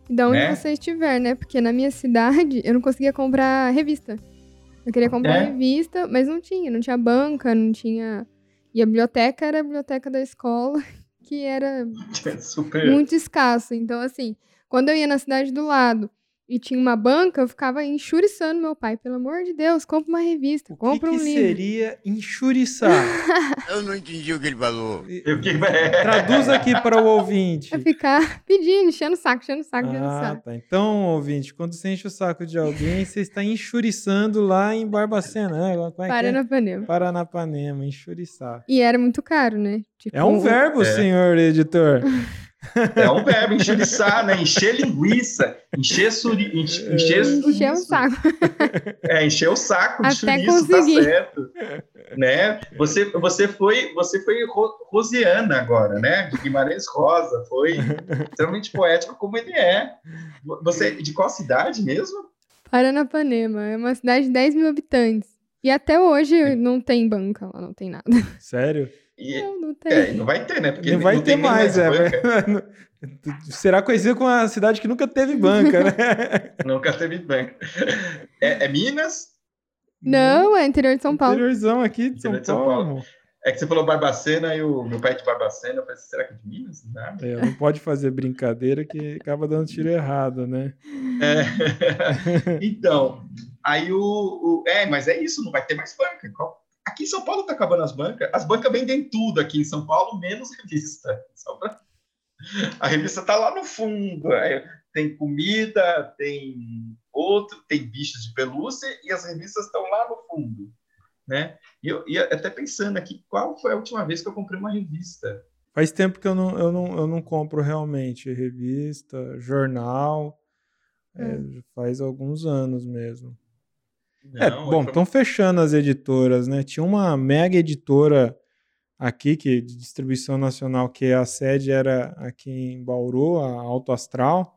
Da onde né? você estiver, né? Porque na minha cidade eu não conseguia comprar revista. Eu queria comprar é? revista, mas não tinha, não tinha banca, não tinha. E a biblioteca era a biblioteca da escola que era Super. muito escasso. Então, assim, quando eu ia na cidade do lado e tinha uma banca, eu ficava enxuriçando meu pai. Pelo amor de Deus, compra uma revista, compra um que livro. O que seria enxuriçar? eu não entendi o que ele falou. Traduz aqui para o ouvinte. É ficar pedindo, enchendo o saco, enchendo o saco, enchendo o ah, saco. Tá. Então, ouvinte, quando você enche o saco de alguém, você está enxuriçando lá em Barbacena, né? É, é Paranapanema. É? Paranapanema, enxuriçar. E era muito caro, né? Tipo, é um verbo, é. senhor editor. É um verbo, enxuriçar, né? Encher linguiça, encher, suri, encher, encher, encher o saco. É, encher o saco de Até chouriço, tá conseguir. tá certo. Né? Você, você foi, você foi Rosiana agora, né? De Guimarães Rosa, foi extremamente poético como ele é. Você de qual cidade mesmo? Paranapanema, é uma cidade de 10 mil habitantes. E até hoje não tem banca lá, não tem nada. Sério? E, não, não tem. É, não vai ter, né? Porque não vai não ter mais, é. Será conhecido como a cidade que nunca teve banca, né? nunca teve banca. É, é, Minas? Não, é interior de São Paulo. Interiorzão aqui de São, de São Paulo. Paulo. É que você falou Barbacena e o meu pai é de Barbacena, eu pensei, será que é de Minas? Não, é, não pode fazer brincadeira que acaba dando tiro errado, né? É. então, aí o, o, É, mas é isso, não vai ter mais banca. Qual, Aqui em São Paulo está acabando as bancas. As bancas vendem tudo aqui em São Paulo, menos revista. Pra... A revista está lá no fundo. Tem comida, tem outro, tem bichos de pelúcia e as revistas estão lá no fundo. né? E eu ia até pensando aqui, qual foi a última vez que eu comprei uma revista? Faz tempo que eu não, eu não, eu não compro realmente revista, jornal. É, hum. faz alguns anos mesmo. É, não, é, bom, estão foi... fechando as editoras, né? Tinha uma mega editora aqui, que de distribuição nacional, que a sede era aqui em Bauru, a Alto Astral,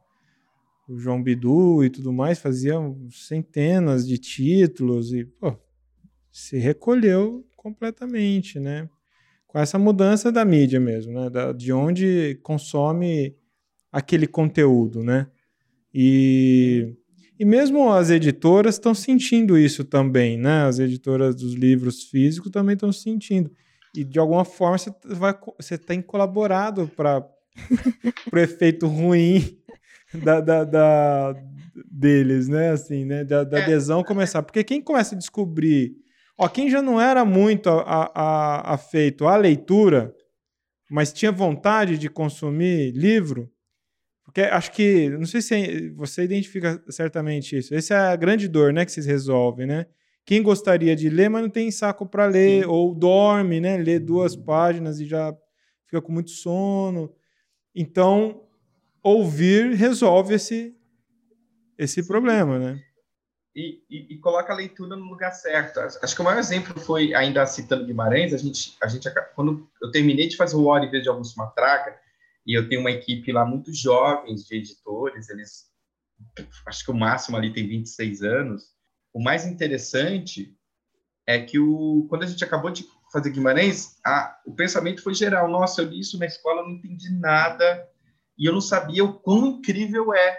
o João Bidu e tudo mais, faziam centenas de títulos e pô, se recolheu completamente, né? Com essa mudança da mídia mesmo, né? Da, de onde consome aquele conteúdo, né? E, e mesmo as editoras estão sentindo isso também, né? As editoras dos livros físicos também estão sentindo. E de alguma forma você, vai, você tem colaborado para o efeito ruim da, da, da, deles, né? Assim, né? Da, da é. adesão começar. Porque quem começa a descobrir. Ó, quem já não era muito afeito à leitura, mas tinha vontade de consumir livro, porque acho que, não sei se você identifica certamente isso. Essa é a grande dor, né, que vocês resolvem, né? Quem gostaria de ler, mas não tem saco para ler, Sim. ou dorme, né? Lê duas páginas e já fica com muito sono. Então, ouvir resolve esse, esse problema, né? E, e, e, coloca a leitura no lugar certo. Acho que o maior exemplo foi, ainda citando Guimarães, a gente, a gente quando eu terminei de fazer o Oliver de Augusto Matraca, e eu tenho uma equipe lá muito jovens de editores, eles, acho que o máximo ali tem 26 anos, o mais interessante é que o, quando a gente acabou de fazer Guimarães, a, o pensamento foi geral. Nossa, eu li isso na escola, não entendi nada e eu não sabia o quão incrível é,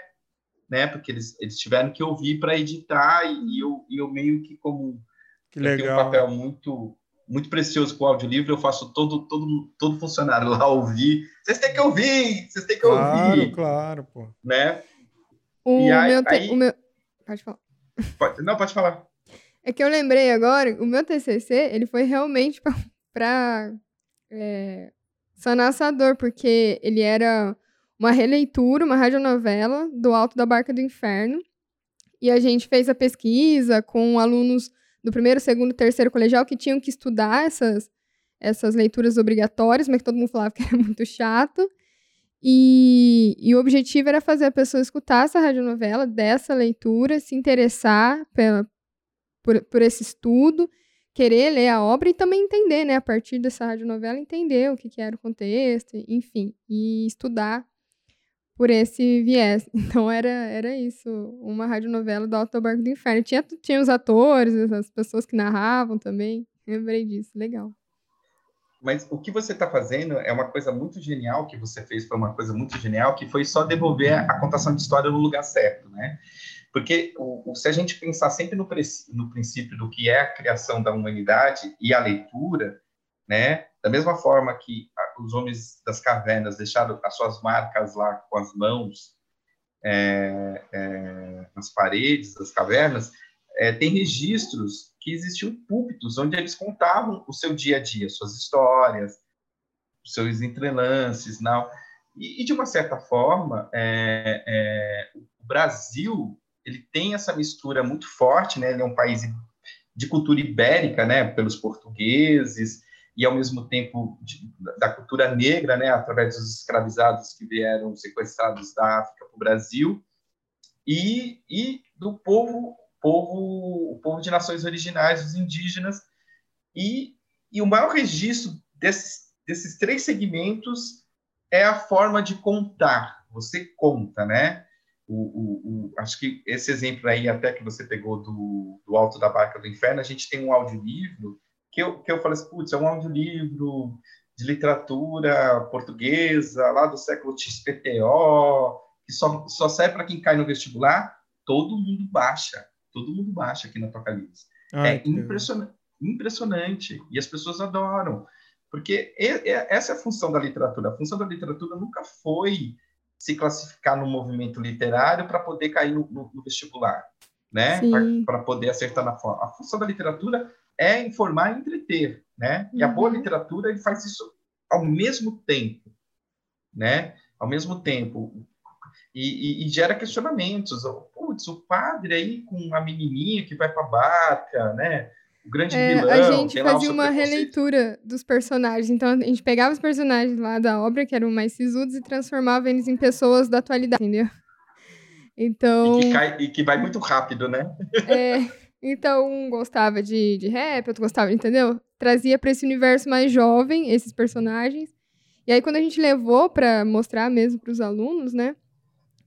né? Porque eles, eles tiveram que ouvir para editar e, eu, e eu meio que como que legal. tenho um papel muito muito precioso com o audiolivro, eu faço todo, todo, todo funcionário lá ouvir. Vocês têm que ouvir, vocês têm que claro, ouvir. Claro, claro, pô. Né? O, aí, meu, te, aí... o meu... Pode falar. Pode, não, pode falar. É que eu lembrei agora, o meu TCC, ele foi realmente para é, sanar essa dor, porque ele era uma releitura, uma radionovela do Alto da Barca do Inferno. E a gente fez a pesquisa com alunos do primeiro, segundo terceiro colegial que tinham que estudar essas, essas leituras obrigatórias, mas que todo mundo falava que era muito chato. E, e, o objetivo era fazer a pessoa escutar essa radionovela, dessa leitura, se interessar pela, por, por esse estudo, querer ler a obra e também entender, né, a partir dessa radionovela, entender o que, que era o contexto, enfim, e estudar por esse viés. Então era, era isso, uma radionovela do Alto Barco do Inferno. Tinha, tinha os atores, as pessoas que narravam também, lembrei disso, legal. Mas o que você está fazendo é uma coisa muito genial que você fez, foi uma coisa muito genial, que foi só devolver a contação de história no lugar certo, né? Porque o, se a gente pensar sempre no, no princípio do que é a criação da humanidade e a leitura, né? Da mesma forma que os homens das cavernas deixaram as suas marcas lá com as mãos é, é, nas paredes das cavernas, é, tem registros que existiam púlpitos onde eles contavam o seu dia a dia, suas histórias, seus entrelances, não. E, e de uma certa forma, é, é, o Brasil ele tem essa mistura muito forte, né? Ele é um país de cultura ibérica, né? Pelos portugueses e ao mesmo tempo de, da cultura negra, né? Através dos escravizados que vieram sequestrados da África para o Brasil e, e do povo povo, o povo de nações originais, os indígenas, e, e o maior registro desses, desses três segmentos é a forma de contar. Você conta, né? O, o, o, acho que esse exemplo aí, até que você pegou do, do Alto da Barca do Inferno, a gente tem um audiolivro que eu, que eu falei assim, putz, é um audiolivro de literatura portuguesa, lá do século XPTO, que só, só serve para quem cai no vestibular, todo mundo baixa todo mundo baixa aqui no Apocalipse. Ai, é impressionante, impressionante. E as pessoas adoram. Porque essa é a função da literatura. A função da literatura nunca foi se classificar no movimento literário para poder cair no, no, no vestibular, né? Para poder acertar na forma. A função da literatura é informar e entreter, né? E a boa uhum. literatura ele faz isso ao mesmo tempo, né? Ao mesmo tempo. E, e, e gera questionamentos putz, o padre aí com a menininha que vai para a barca, né? o grande é, vilão. A gente fazia uma releitura dos personagens. Então a gente pegava os personagens lá da obra, que eram mais sisudos, e transformava eles em pessoas da atualidade, entendeu? Então. E que, cai, e que vai muito rápido, né? É. Então, um gostava de, de rap, outro gostava, entendeu? Trazia para esse universo mais jovem esses personagens. E aí, quando a gente levou para mostrar mesmo para os alunos, né?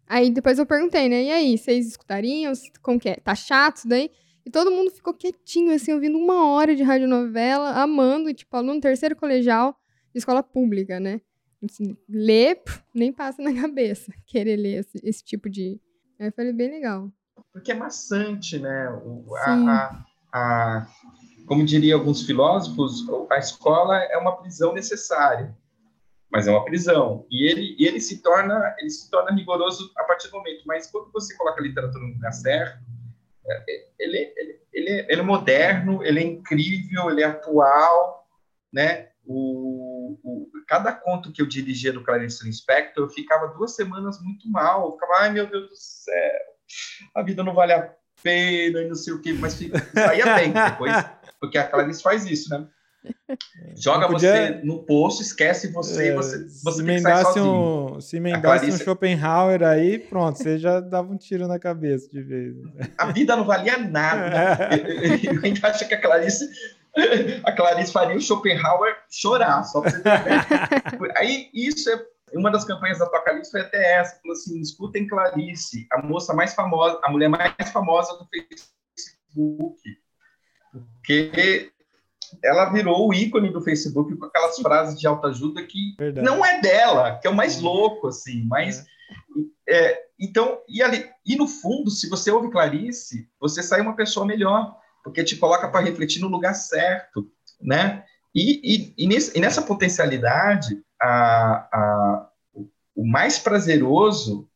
Aí depois eu perguntei, né? E aí, vocês escutariam? Como que é? Tá chato isso daí? E todo mundo ficou quietinho, assim, ouvindo uma hora de radionovela, amando, tipo, aluno terceiro colegial de escola pública, né? Assim, ler, nem passa na cabeça querer ler esse, esse tipo de. Aí eu falei, bem legal. Porque é maçante, né? O, a, a, a, como diriam alguns filósofos, a escola é uma prisão necessária mas é uma prisão. E ele, e ele se torna ele se torna rigoroso a partir do momento. Mas quando você coloca a literatura no lugar certo, é, é, ele, ele, ele, ele é moderno, ele é incrível, ele é atual, né? O, o, cada conto que eu dirigia do Clarice Lispector, eu ficava duas semanas muito mal. Eu ficava, ai meu Deus do céu, a vida não vale a pena e não sei o quê, mas saía bem depois, porque a Clarice faz isso, né? Joga podia... você no poço, esquece você, é, você, você se emendasse um, se emendasse Clarice... um Schopenhauer aí, pronto, você já dava um tiro na cabeça de vez. A vida não valia nada. Eu ainda acho que a Clarice a Clarice faria o Schopenhauer chorar, só pra você ter Aí isso é uma das campanhas da Apocalipse foi até essa, falou assim, escutem Clarice, a moça mais famosa, a mulher mais famosa do Facebook, porque ela virou o ícone do Facebook com aquelas frases de autoajuda que Verdade. não é dela, que é o mais louco, assim, mas... É. É, então, e, ali, e no fundo, se você ouve Clarice, você sai uma pessoa melhor, porque te coloca para refletir no lugar certo, né? E, e, e, nesse, e nessa potencialidade, a, a, o mais prazeroso,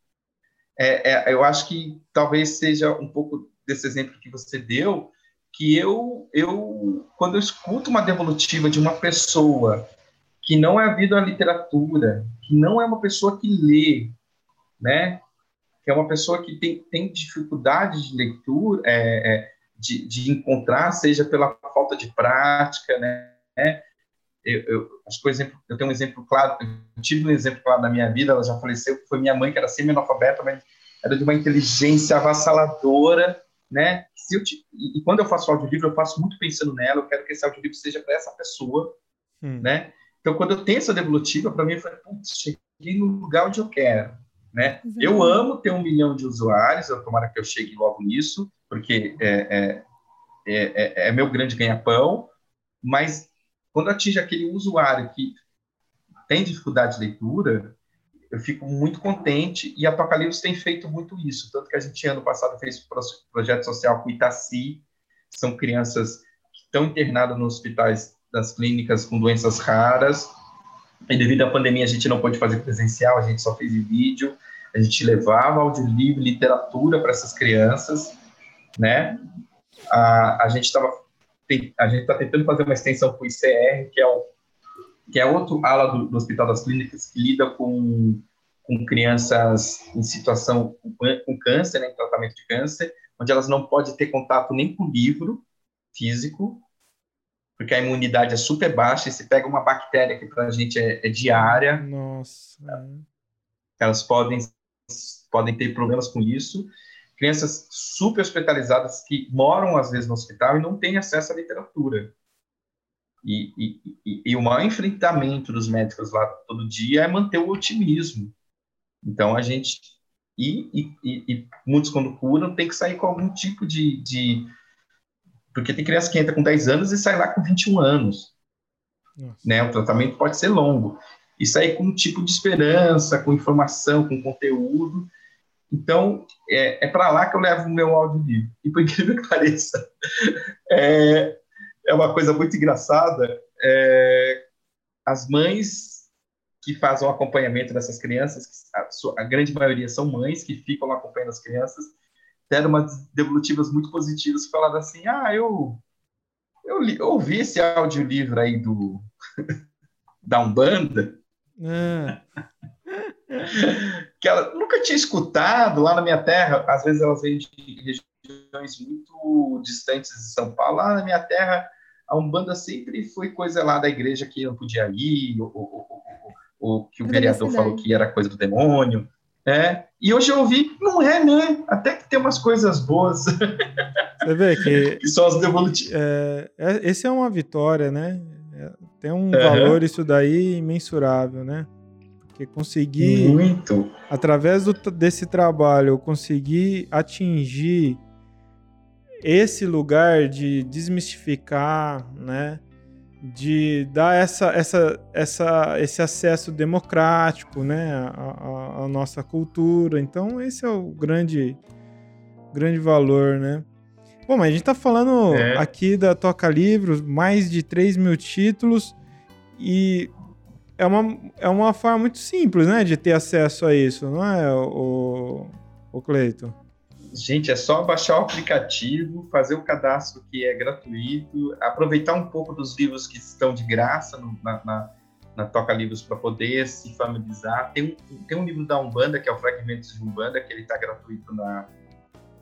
é, é, eu acho que talvez seja um pouco desse exemplo que você deu, que eu, eu, quando eu escuto uma devolutiva de uma pessoa que não é havido à literatura, que não é uma pessoa que lê, né? Que é uma pessoa que tem, tem dificuldade de leitura, é, é, de, de encontrar, seja pela falta de prática, né? Eu, eu, acho que exemplo, eu tenho um exemplo claro, eu tive um exemplo claro na minha vida, ela já faleceu, foi minha mãe, que era semi-analfabeta, mas era de uma inteligência avassaladora, né? Se eu te, e quando eu faço audiolivro, eu faço muito pensando nela, eu quero que esse audiolivro seja para essa pessoa, hum. né? Então, quando eu tenho essa devolutiva, para mim, foi, putz, cheguei no lugar onde eu quero, né? Eu amo ter um milhão de usuários, eu tomara que eu chegue logo nisso, porque é, é, é, é, é meu grande ganha-pão, mas quando atinge aquele usuário que tem dificuldade de leitura, eu fico muito contente e a Apocalipse tem feito muito isso. Tanto que a gente, ano passado, fez projeto social com Itaci, são crianças que estão internadas nos hospitais das clínicas com doenças raras. E devido à pandemia, a gente não pôde fazer presencial, a gente só fez em vídeo. A gente levava audiolivro, literatura para essas crianças, né? A, a gente estava a gente está tentando fazer uma extensão para o ICR, que é o que é outro ala do, do Hospital das Clínicas que lida com, com crianças em situação com câncer, né, em tratamento de câncer, onde elas não podem ter contato nem com livro físico, porque a imunidade é super baixa, e se pega uma bactéria que para a gente é, é, diária, Nossa. elas podem, podem ter problemas com isso. Crianças super hospitalizadas que moram, às vezes, no hospital e não têm acesso à literatura. E, e, e, e, o maior enfrentamento dos médicos lá todo dia é manter o otimismo. Então a gente. E, e muitos, quando curam, tem que sair com algum tipo de, de. Porque tem criança que entra com 10 anos e sai lá com 21 anos. Né? O tratamento pode ser longo. E sair com um tipo de esperança, com informação, com conteúdo. Então, é, é para lá que eu levo o meu audiolivro. E por incrível que pareça, é, é uma coisa muito engraçada. É, as mães que fazem o acompanhamento dessas crianças, a, a, grande maioria são mães que ficam acompanhando as crianças, deram umas devolutivas muito positivas, falando assim, ah, eu, eu, li, eu ouvi esse audiolivro aí do da Umbanda, é. que ela nunca tinha escutado lá na minha terra. Às vezes elas vêm de regiões muito distantes de São Paulo. Lá na minha terra, a Umbanda sempre foi coisa lá da igreja que não podia ir, ou, ou, ou, ou que o vereador falou que era coisa do demônio. É, e hoje eu ouvi, não é, né? Até que tem umas coisas boas. Você vê que. que são as devolutivas. É, é, esse é uma vitória, né? É, tem um uhum. valor isso daí imensurável, né? Porque conseguir. Muito. Através do, desse trabalho, conseguir atingir esse lugar de desmistificar, né? de dar essa, essa, essa, esse acesso democrático né, à, à, nossa cultura. Então, esse é o grande, grande valor, né? Bom, mas a gente está falando é. aqui da Toca Livros, mais de 3 mil títulos, e é uma, é uma forma muito simples, né, de ter acesso a isso, não é, o, o Cleiton? Gente, é só baixar o aplicativo, fazer o cadastro que é gratuito, aproveitar um pouco dos livros que estão de graça no, na, na, na, Toca Livros para poder se familiarizar. Tem um, tem um livro da Umbanda, que é o Fragmentos de Umbanda, que ele está gratuito na,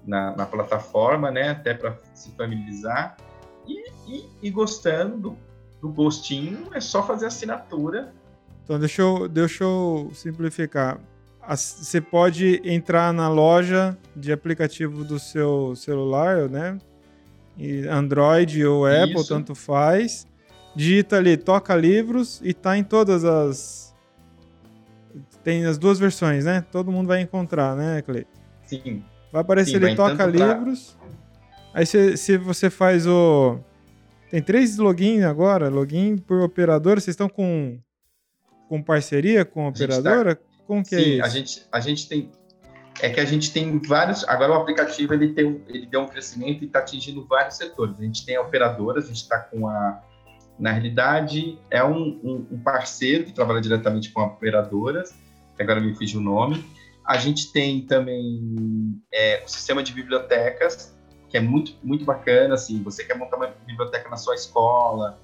na, na, plataforma, né? Até para se familiarizar. E, e, e gostando do, do, gostinho, é só fazer assinatura. Então, deixa eu, deixa eu simplificar você pode entrar na loja de aplicativo do seu celular, né? Android ou Apple, Isso. tanto faz. Digita ali, toca livros e tá em todas as. Tem as duas versões, né? Todo mundo vai encontrar, né, Cleiton? Sim. Vai aparecer Sim, ali, toca livros. Pra... Aí se, se você faz o. Tem três login agora, login por operadora. Vocês estão com, com parceria com a operadora? Tá... Como que é Sim, é isso? a gente, a gente tem. É que a gente tem vários. Agora o aplicativo ele, tem, ele deu um crescimento e está atingindo vários setores. A gente tem operadoras, a gente está com a. Na realidade, é um, um, um, parceiro que trabalha diretamente com operadoras, que agora me fiz o nome. A gente tem também é, o sistema de bibliotecas, que é muito, muito bacana. Assim, você quer montar uma biblioteca na sua escola,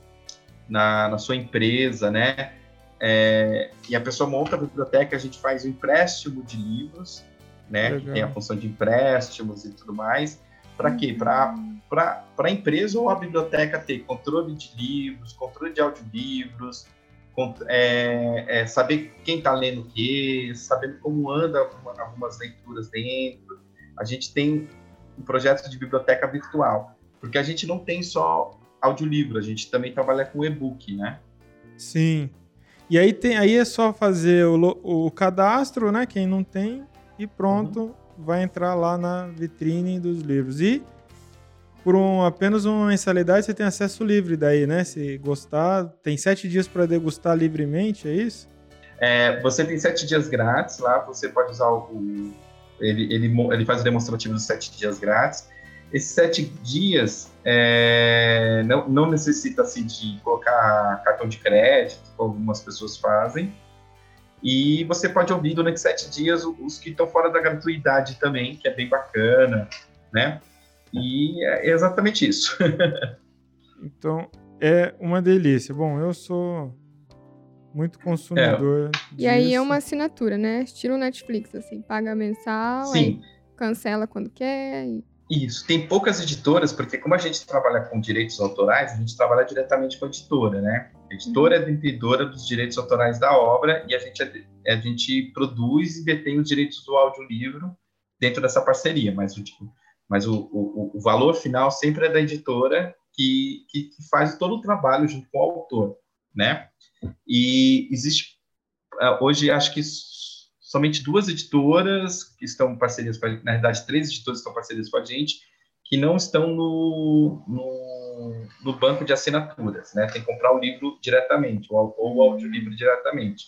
na, na sua empresa, né? É, e a pessoa monta a biblioteca, a gente faz o empréstimo de livros, né? Legal. Que tem a função de empréstimos e tudo mais. Para quê? Para a empresa ou a biblioteca ter controle de livros, controle de audiolivros, é, é, saber quem está lendo o quê, sabendo como anda algumas leituras dentro. A gente tem um projeto de biblioteca virtual, porque a gente não tem só audiolivro, a gente também trabalha com e-book, né? Sim. E aí, tem, aí é só fazer o, o cadastro, né? Quem não tem, e pronto, uhum. vai entrar lá na vitrine dos livros. E por um, apenas uma mensalidade você tem acesso livre daí, né? Se gostar, tem sete dias para degustar livremente, é isso? É, você tem sete dias grátis lá, você pode usar o. Ele, ele, ele faz o demonstrativo dos sete dias grátis. Esses sete dias é, não, não necessita assim, de colocar cartão de crédito, como algumas pessoas fazem. E você pode ouvir durante sete dias os que estão fora da gratuidade também, que é bem bacana, né? E é exatamente isso. então, é uma delícia. Bom, eu sou muito consumidor. É. E aí é uma assinatura, né? Estilo Netflix, assim, paga mensal, Sim. cancela quando quer. E... Isso, tem poucas editoras, porque como a gente trabalha com direitos autorais, a gente trabalha diretamente com a editora, né? A editora uhum. é detentora dos direitos autorais da obra e a gente, é, a gente produz e detém os direitos do audiolivro dentro dessa parceria, mas o, tipo, mas o, o, o valor final sempre é da editora que, que, que, faz todo o trabalho junto com o autor, né? E existe, é, hoje acho que somente duas editoras que estão parcerias, com a, na verdade, três editoras estão parcerias com a gente, que não estão no, no, no, banco de assinaturas, né? Tem que comprar o livro diretamente, ou, ou o audiolivro diretamente.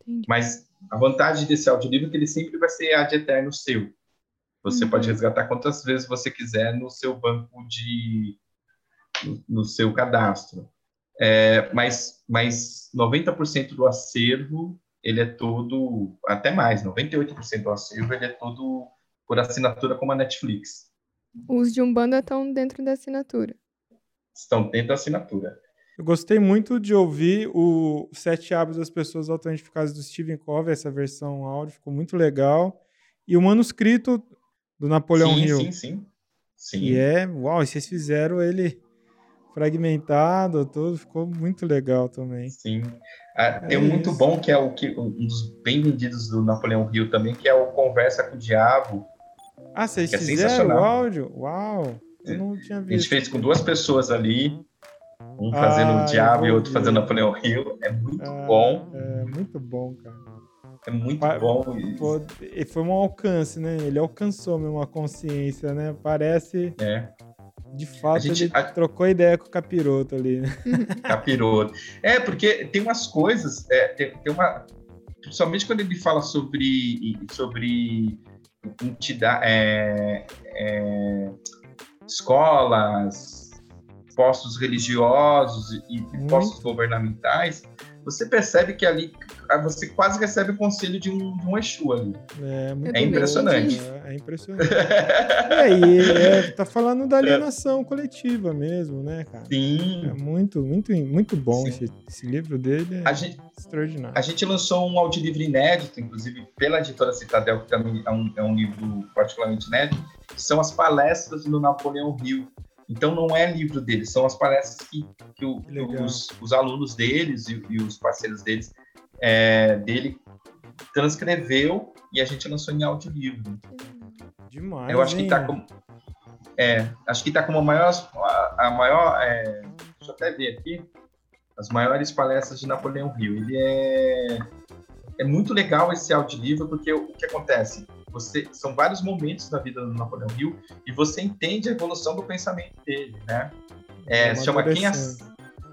Entendi. Mas a vantagem desse audiolivro é que ele sempre vai ser ad eterno seu. Você uhum. pode resgatar quantas vezes você quiser no seu banco de... no, no seu cadastro. É, mas, mas 90% do acervo ele é todo, até mais, 98% do acervo, ele é todo por assinatura como a Netflix. Os de Umbanda estão dentro da assinatura. Estão dentro da assinatura. Eu gostei muito de ouvir o Sete Hábitos das Pessoas Altamente Eficazes do Stephen Covey, essa versão áudio, ficou muito legal. E o manuscrito do Napoleão sim, Hill. Sim, sim, sim. E é, uau, e vocês fizeram ele fragmentado, tudo, ficou muito legal também. Sim. Ah, tem é um muito bom que é o que um dos bem vendidos do Napoleão Hill também, que é o Conversa com o Diabo. Ah, vocês é fizeram o áudio? Uau! Eu não tinha visto. A gente fez com duas pessoas ali, um fazendo ah, o Diabo e outro fazendo Napoleão Hill. É muito ah, bom. É muito bom, cara. É muito pa bom. Pô, e foi um alcance, né? Ele alcançou mesmo a consciência, né? Parece. É. De fato, gente, ele a... trocou ideia com o capiroto ali, né? Capiroto. É, porque tem umas coisas, é, tem, tem uma. Principalmente quando ele fala sobre, sobre entidade, é, é, escolas, postos religiosos e, e postos governamentais, você percebe que ali você quase recebe o conselho de um, de um Exu ali. É, é impressionante. É, é impressionante. é, e é, tá falando da alienação coletiva mesmo, né, cara? Sim. É muito, muito, muito bom esse, esse, livro dele. É a gente, extraordinário. A gente lançou um audiolivro inédito, inclusive pela editora Citadel, que também é um, é um livro particularmente inédito, que são as palestras do Napoleão Hill. Então não é livro deles, são as palestras que, que, o, que os, os, alunos deles e, e os parceiros deles é, dele transcreveu e a gente lançou em audiolivro. Demais. Eu acho hein? que tá com. É, acho que tá como a maior. A, a maior é, deixa eu até ver aqui. As maiores palestras de Napoleão Hill. Ele é. É muito legal esse audiolivro, porque o que acontece? Você, são vários momentos da vida do Napoleão Hill e você entende a evolução do pensamento dele, né? É, é se chama Quem, As,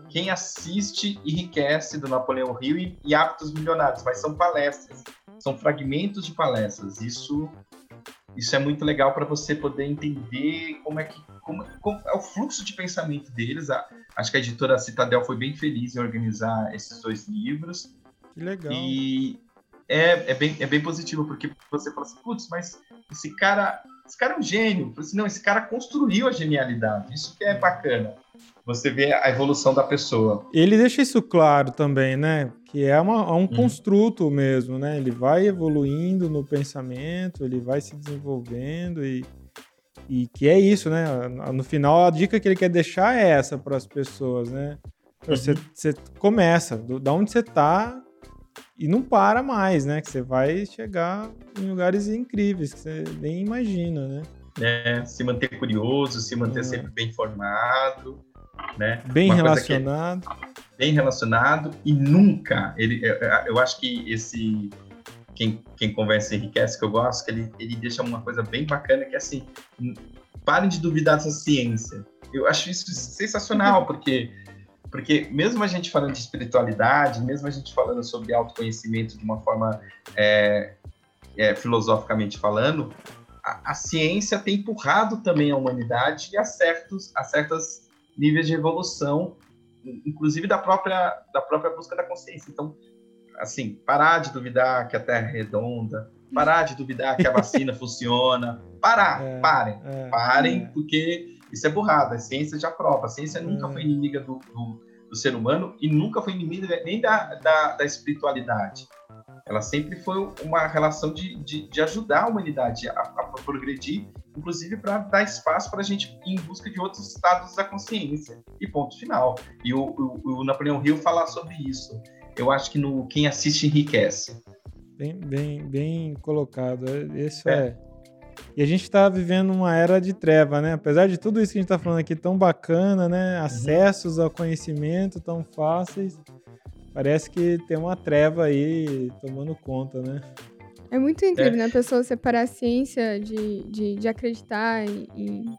quem assiste enriquece do Napoleão Hill e, e Hábitos Milionários, mas são palestras, são fragmentos de palestras. Isso isso é muito legal para você poder entender como é que como, como, é o fluxo de pensamento deles. A, acho que a editora Citadel foi bem feliz em organizar esses dois livros. Que legal. E é, é, bem, é bem positivo, porque você fala assim, putz, mas esse cara, esse cara é um gênio. Assim, não, esse cara construiu a genialidade. Isso que é bacana você vê a evolução da pessoa. Ele deixa isso claro também, né? Que é uma, é um hum. construto mesmo, né? Ele vai evoluindo no pensamento, ele vai se desenvolvendo e, e que é isso, né? No final, a dica que ele quer deixar é essa para as pessoas, né? Você, uhum. você começa, do, da onde você está e não para mais, né? Que você vai chegar em lugares incríveis que você nem imagina, né? É, se manter curioso, se manter é. sempre bem informado né? Bem Uma relacionado. bem relacionado e nunca, ele, eu, eu acho que esse quem, quem conversa enriquece, que eu gosto, que ele, ele deixa uma coisa bem bacana, que é assim, parem de duvidar dessa ciência. Eu acho isso sensacional, porque, porque mesmo a gente falando de espiritualidade, mesmo a gente falando sobre autoconhecimento de uma forma é, é, filosoficamente falando, a, a, ciência tem empurrado também a humanidade a, certos, a certas níveis de evolução, inclusive da própria, da própria busca da consciência. Então, assim, parar de duvidar que a Terra é redonda, parar de duvidar que a vacina funciona, parar, é, parem, é, parem, é. porque isso é burrada, a ciência já prova, a ciência nunca é. foi inimiga do, do, do, ser humano e nunca foi inimiga nem da, da, da espiritualidade. Ela sempre foi uma relação de, de, de ajudar a humanidade a, a progredir inclusive para dar espaço para a gente ir em busca de outros estados da consciência. E ponto final. E o, o, o Napoleão Hill fala sobre isso. Eu acho que no quem assiste enriquece. Bem, bem, bem colocado. Isso é. é. E a gente está vivendo uma era de treva, né? Apesar de tudo isso que a gente está falando aqui tão bacana, né? Uhum. Acessos ao conhecimento tão fáceis. Parece que tem uma treva aí tomando conta, né? É muito incrível, é. né? A pessoa separar a ciência de, de, de acreditar em,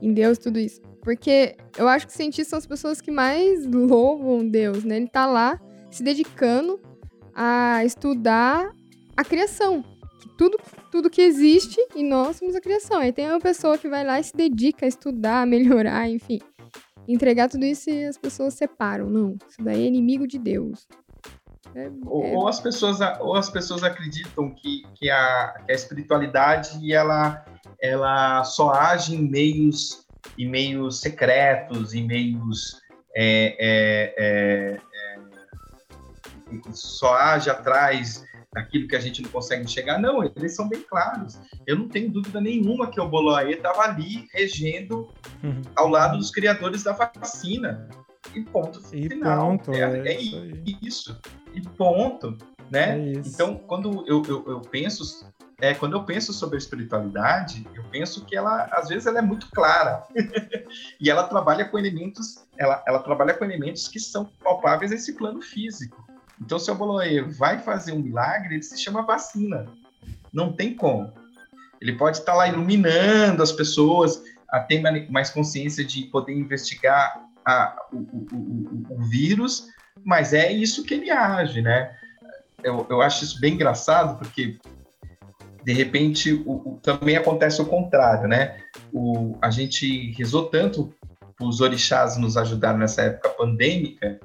em Deus, tudo isso. Porque eu acho que os cientistas são as pessoas que mais louvam Deus, né? Ele tá lá se dedicando a estudar a criação. Tudo, tudo que existe e nós somos a criação. Aí tem uma pessoa que vai lá e se dedica a estudar, a melhorar, enfim. Entregar tudo isso e as pessoas separam. Não, isso daí é inimigo de Deus. É, ou, é... ou, as pessoas, ou as pessoas acreditam que, que, a, que a espiritualidade ela, ela só age em meios, em meios secretos, em meios é, é, é, é só age atrás daquilo que a gente não consegue enxergar. Não, eles são bem claros. Eu não tenho dúvida nenhuma que o Boloaê estava ali regendo uhum. ao lado dos criadores da vacina. E ponto e final. Ponto, é, é, é isso. isso. E ponto. Né? É então, quando eu, eu, eu penso é, quando eu penso sobre a espiritualidade, eu penso que ela, às vezes, ela é muito clara. e ela trabalha com elementos, ela, ela trabalha com elementos que são palpáveis nesse plano físico. Então, se o Boloê vai fazer um milagre, ele se chama vacina. Não tem como. Ele pode estar lá iluminando as pessoas a ter mais consciência de poder investigar a, o, o, o, o, vírus, mas é isso que ele age, né? Eu, eu acho isso bem engraçado, porque de repente também acontece o contrário, né? O, a gente rezou tanto os orixás nos ajudaram nessa época pandêmica,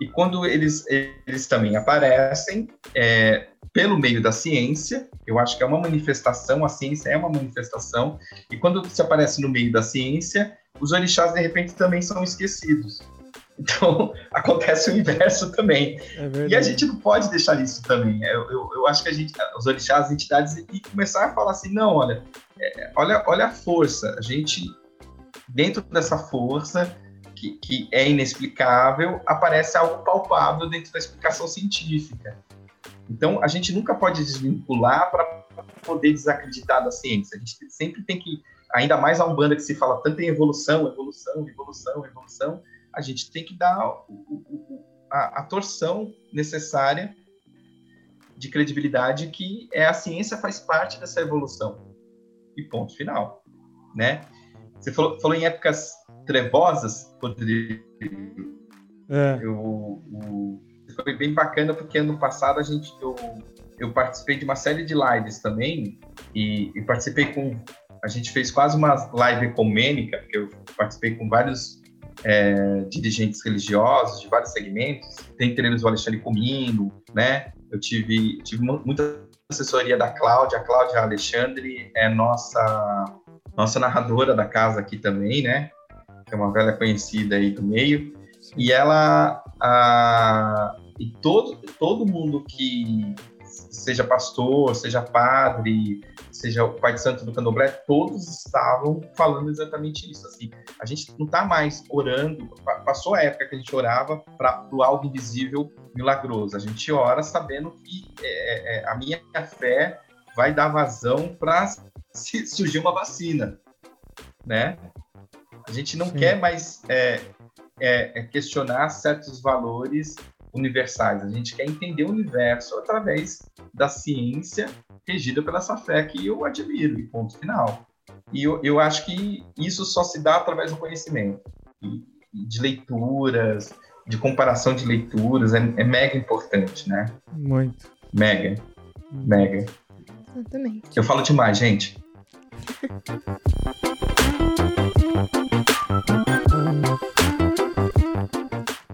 e quando eles, eles também aparecem é, pelo meio da ciência, eu acho que é uma manifestação, a ciência é uma manifestação, e quando se aparece no meio da ciência, os orixás de repente também são esquecidos. Então, acontece o inverso também. É e a gente não pode deixar isso também. Eu, eu, eu, acho que a gente, os orixás, as entidades, e começar a falar assim, não, olha, é, olha, olha a força. A gente, dentro dessa força, que, que é inexplicável, aparece algo palpável dentro da explicação científica. Então, a gente nunca pode desvincular para poder desacreditar da ciência. A gente sempre tem que, ainda mais a Umbanda que se fala tanto em evolução, evolução, evolução, evolução, a gente tem que dar o, o, a, a torção necessária de credibilidade que é a ciência faz parte dessa evolução. E ponto final, né? Você falou, falou em épocas trevosas, Rodrigo. É. Eu, o, foi bem bacana porque ano passado a gente eu, eu participei de uma série de lives também e, e participei com a gente fez quase uma live ecumênica porque eu participei com vários é, dirigentes religiosos de vários segmentos, dentre eles o Alexandre Comino, né? Eu tive tive muita assessoria da Cláudia, a Cláudia Alexandre é nossa nossa narradora da casa aqui também, né? Que é uma velha conhecida aí do meio. E ela, a, e todo, todo mundo que seja pastor, seja padre, seja o pai de santo do candomblé, todos estavam falando exatamente isso. Assim, a gente não está mais orando, passou a época que a gente orava para o algo invisível milagroso. A gente ora sabendo que é, é, a minha fé vai dar vazão para surgir uma vacina, né? A gente não Sim. quer mais é, é, é, questionar certos valores universais. A gente quer entender o universo através da ciência regida pela essa fé que eu admiro, e ponto final. E eu, eu acho que isso só se dá através do conhecimento, e, de leituras, de comparação de leituras, é, é mega importante, né? Muito. Mega. Mega. Exatamente. Eu falo demais, gente.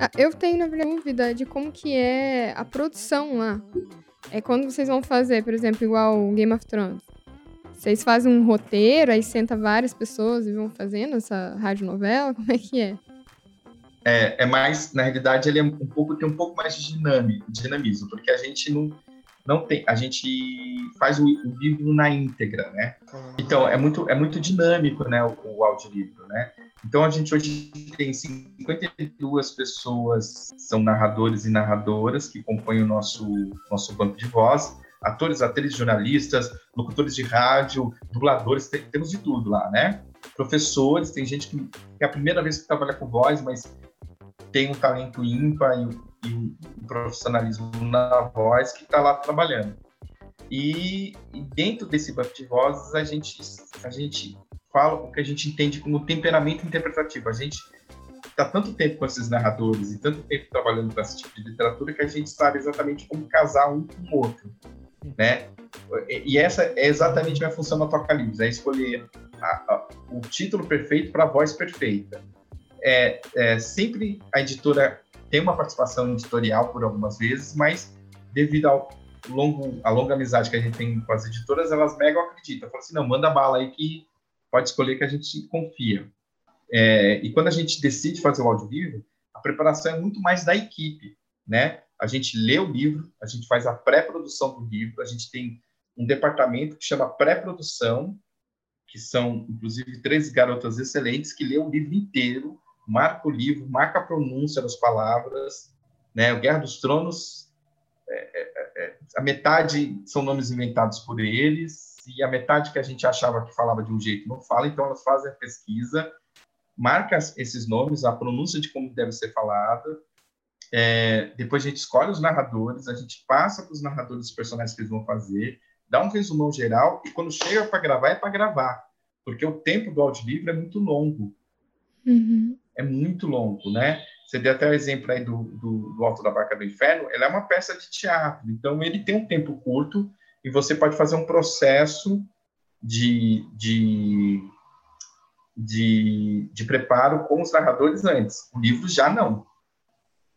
Ah, eu tenho, na verdade, dúvida de como que é a produção lá. É quando vocês vão fazer, por exemplo, igual Game of Thrones. Vocês fazem um roteiro, aí senta várias pessoas e vão fazendo essa radionovela? Como é que é? É, é mais, na realidade, ele é um pouco, tem um pouco mais de dinamismo, porque a gente não, não tem, a gente faz o, o livro na íntegra, né? Então é muito é muito dinâmico, né, o, o audiolivro, né? Então a gente hoje tem 52 pessoas são narradores e narradoras que compõem o nosso nosso banco de voz, atores, atrizes, jornalistas, locutores de rádio, dubladores, tem, temos de tudo lá, né? Professores, tem gente que, que é a primeira vez que trabalha com voz, mas tem um talento ímpar e e o profissionalismo na voz que está lá trabalhando. E, e, dentro desse banco de vozes, a gente, a gente fala o que a gente entende como temperamento interpretativo. A gente está tanto tempo com esses narradores e tanto tempo trabalhando com esse tipo de literatura que a gente sabe exatamente como casar um com o outro, né? E essa é exatamente a função do Toca Livros, é escolher a, a, o título perfeito para a voz perfeita. É, é, sempre a editora tem uma participação editorial por algumas vezes, mas devido ao longo, a longa amizade que a gente tem com as editoras, elas mega acreditam. Falam assim, não, manda bala aí que pode escolher que a gente confia. É, e quando a gente decide fazer o áudio vivo, preparação é muito mais da equipe, né? A gente lê o livro, a gente faz a pré-produção do livro, a gente tem um departamento que chama pré-produção, que são, inclusive, três garotas excelentes que lê o livro inteiro, marca o livro, marca a pronúncia das palavras, né? O Guerra dos Tronos, é, é, é, a metade são nomes inventados por eles, e a metade que a gente achava que falava de um jeito não fala, então elas fazem a pesquisa, marca esses nomes, a pronúncia de como deve ser falada, é, depois a gente escolhe os narradores, a gente passa para os narradores os personagens que eles vão fazer, dá um resumão geral, e quando chega para gravar, é para gravar, porque o tempo do audiolivro é muito longo. Uhum. É muito longo, né? Você deu até o exemplo aí do, do, do Alto da Barca do Inferno, ele é uma peça de teatro, então ele tem um tempo curto, e você pode fazer um processo de, de, de, de preparo com os narradores antes. O livro já não.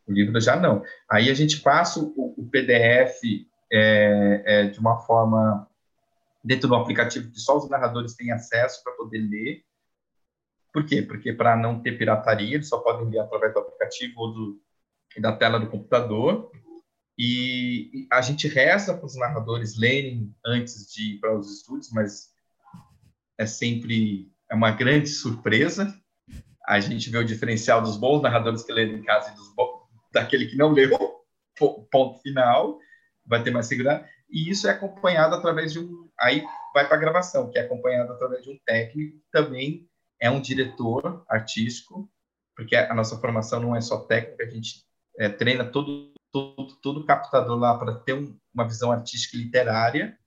O livro já não. Aí a gente passa o, o PDF é, é, de uma forma dentro do aplicativo que só os narradores têm acesso para poder ler. Por quê? Porque para não ter pirataria, eles só podem ler através do aplicativo ou do, da tela do computador. E a gente reza para os narradores lerem antes de ir para os estúdios, mas é sempre é uma grande surpresa. A gente vê o diferencial dos bons narradores que leram em casa e dos daquele que não leu, ponto final, vai ter mais segurança. E isso é acompanhado através de um. Aí vai para a gravação, que é acompanhado através de um técnico, que também é um diretor artístico, porque a nossa formação não é só técnica, a gente é, treina todo todo, todo captador lá para ter um, uma visão artística e literária,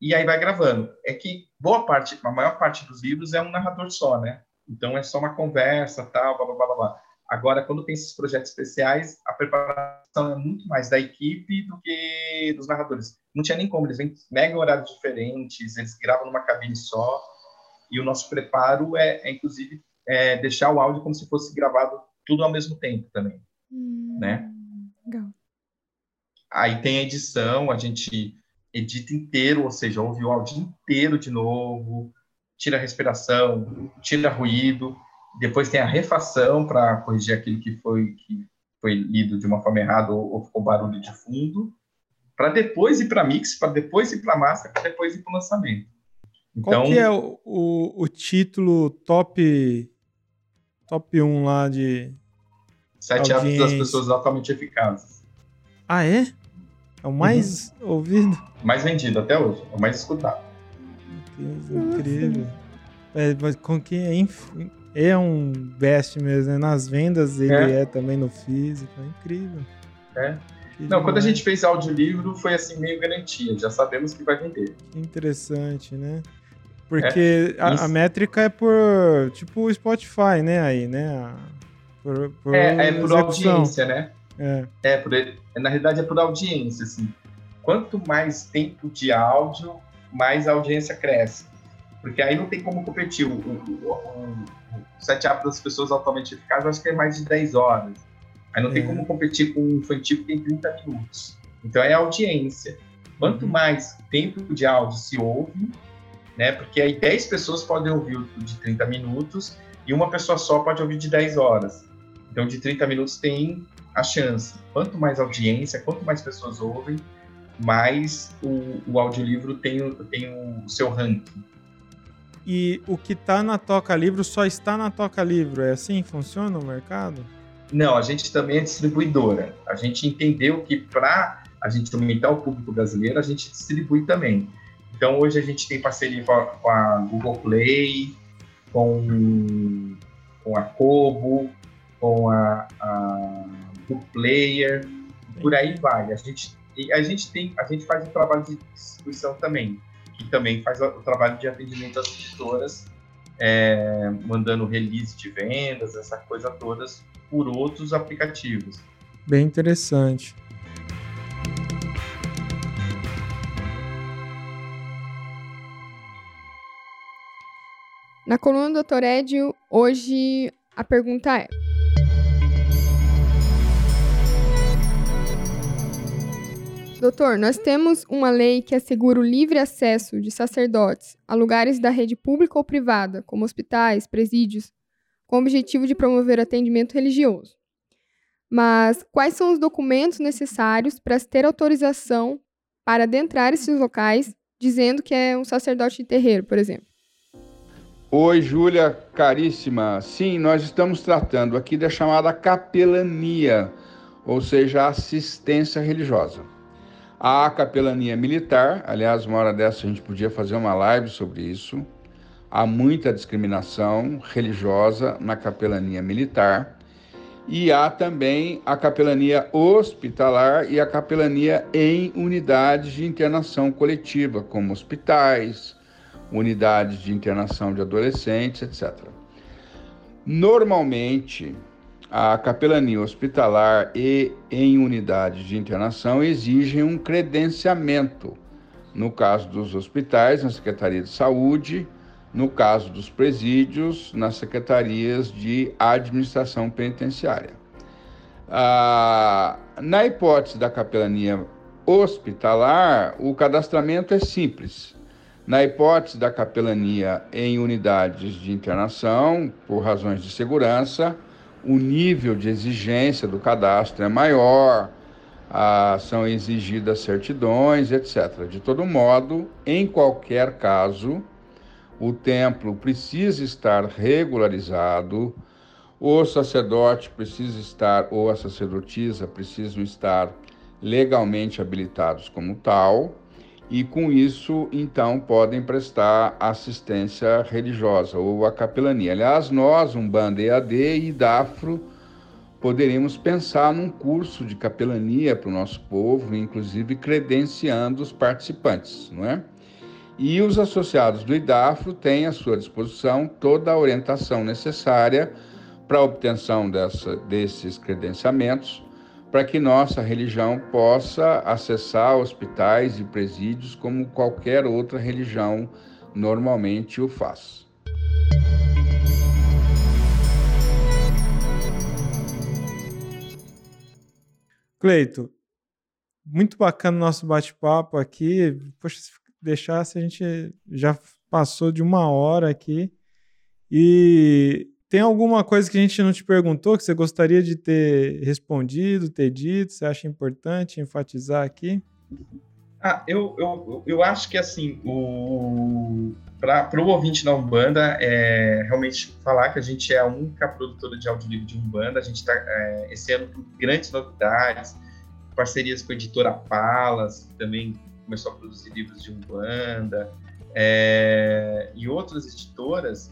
e aí vai gravando. É que boa parte, a maior parte dos livros é um narrador só, né? Então é só uma conversa, tal, blá, blá, blá, blá. Agora, quando tem esses projetos especiais, a preparação é muito mais da equipe do que dos narradores. Não tinha nem como, eles vêm mega horários diferentes, eles gravam numa cabine só, e o nosso preparo é, é inclusive, é deixar o áudio como se fosse gravado tudo ao mesmo tempo também, hum, né? Legal. Aí tem a edição, a gente edita inteiro, ou seja, ouve o áudio inteiro de novo, tira a respiração, tira ruído, depois tem a refação para corrigir aquilo que foi que foi lido de uma forma errada ou, ou ficou barulho de fundo, para depois ir para mix, para depois ir para master, para depois ir para o lançamento. Então, Qual que é o, o, o, título top top 1 lá de Sete hábitos das pessoas altamente eficazes. Ah, é? É o mais uhum. ouvido? Mais vendido até hoje. É o mais escutado. Que incrível. É, mas com quem é, é um best mesmo, né? Nas vendas ele é. é também no físico. É incrível. É. Que Não, demais. quando a gente fez audiolivro foi assim, meio garantia. Já sabemos que vai vender. Interessante, né? Porque é, a, a, métrica é por, tipo, o Spotify, né? Aí, né? Por, por é, é por audiência, né? É. é por, na realidade é por audiência, assim. Quanto mais tempo de áudio, mais a audiência cresce. Porque aí não tem como competir. O, o, o, o setup das pessoas altamente eficazes, acho que é mais de 10 horas. Aí não é. tem como competir com um infantil que tem 30 minutos. Então é audiência. Quanto uhum. mais tempo de áudio se ouve, né? Porque aí 10 pessoas podem ouvir o de 30 minutos e uma pessoa só pode ouvir de 10 horas. Então, de 30 minutos tem a chance. Quanto mais audiência, quanto mais pessoas ouvem, mais o, o audiolivro tem, tem o seu ranking. E o que está na Toca Livro só está na Toca Livro. É assim que funciona o mercado? Não, a gente também é distribuidora. A gente entendeu que para a gente aumentar o público brasileiro, a gente distribui também. Então hoje a gente tem parceria com a, com a Google Play, com, com a Kobo, com a, a do player, por aí vai. A gente, a gente tem, a gente faz o trabalho de distribuição também, que também faz o trabalho de atendimento às editoras, é, mandando release de vendas, essa coisa todas por outros aplicativos. Bem interessante. Na coluna do Dr. Edio, hoje a pergunta é: Doutor, nós temos uma lei que assegura o livre acesso de sacerdotes a lugares da rede pública ou privada, como hospitais, presídios, com o objetivo de promover atendimento religioso. Mas quais são os documentos necessários para se ter autorização para adentrar esses locais, dizendo que é um sacerdote de terreiro, por exemplo? Oi, Júlia, caríssima. Sim, nós estamos tratando aqui da chamada capelania, ou seja, assistência religiosa. A capelania militar, aliás, uma hora dessa a gente podia fazer uma live sobre isso. Há muita discriminação religiosa na capelania militar. E há também a capelania hospitalar e a capelania em unidades de internação coletiva, como hospitais, unidades de internação de adolescentes, etc. Normalmente, a capelania hospitalar e em unidades de internação exigem um credenciamento. No caso dos hospitais, na Secretaria de Saúde, no caso dos presídios, nas secretarias de administração penitenciária. Ah, na hipótese da capelania hospitalar, o cadastramento é simples. Na hipótese da capelania em unidades de internação, por razões de segurança, o nível de exigência do cadastro é maior, ah, são exigidas certidões, etc. De todo modo, em qualquer caso, o templo precisa estar regularizado, o sacerdote precisa estar, ou a sacerdotisa precisam estar legalmente habilitados como tal e com isso, então, podem prestar assistência religiosa ou a capelania. Aliás, nós, um bando EAD e DAFRO, poderíamos pensar num curso de capelania para o nosso povo, inclusive credenciando os participantes, não é? E os associados do IDAFRO têm à sua disposição toda a orientação necessária para a obtenção dessa, desses credenciamentos, para que nossa religião possa acessar hospitais e presídios como qualquer outra religião normalmente o faz. Cleito, muito bacana o nosso bate-papo aqui. Poxa, se deixasse, a gente já passou de uma hora aqui. E tem alguma coisa que a gente não te perguntou que você gostaria de ter respondido, ter dito? Você acha importante enfatizar aqui? Ah, eu, eu, eu acho que assim, o para o ouvinte da Umbanda, é realmente falar que a gente é a única produtora de audiolivro de Umbanda. A gente está é, esse ano com grandes novidades, parcerias com a editora Palas, que também começou a produzir livros de Umbanda, é, e outras editoras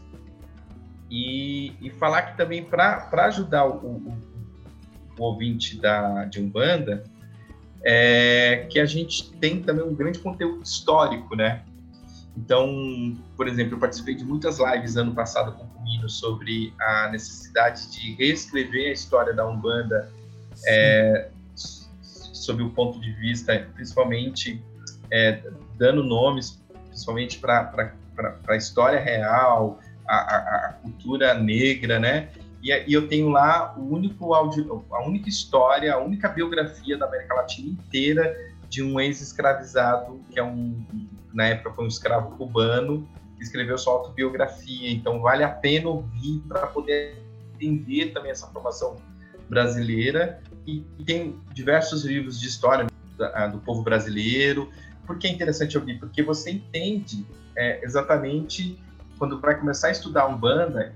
e, e falar que também para ajudar o, o, o, ouvinte da, de Umbanda, é, que a gente tem também um grande conteúdo histórico, né? Então, por exemplo, eu participei de muitas lives ano passado com o Mino sobre a necessidade de reescrever a história da Umbanda é, sob o ponto de vista, principalmente é, dando nomes, principalmente para a história real, a, a, a cultura negra, né? E, e, eu tenho lá o único audio, a única história, a única biografia da América Latina inteira de um ex-escravizado, que é um, na época foi um escravo cubano, que escreveu sua autobiografia. Então vale a pena ouvir para poder entender também essa formação brasileira. E, e, tem diversos livros de história do, do povo brasileiro. Por que é interessante ouvir? Porque você entende é, exatamente quando vai começar a estudar Umbanda,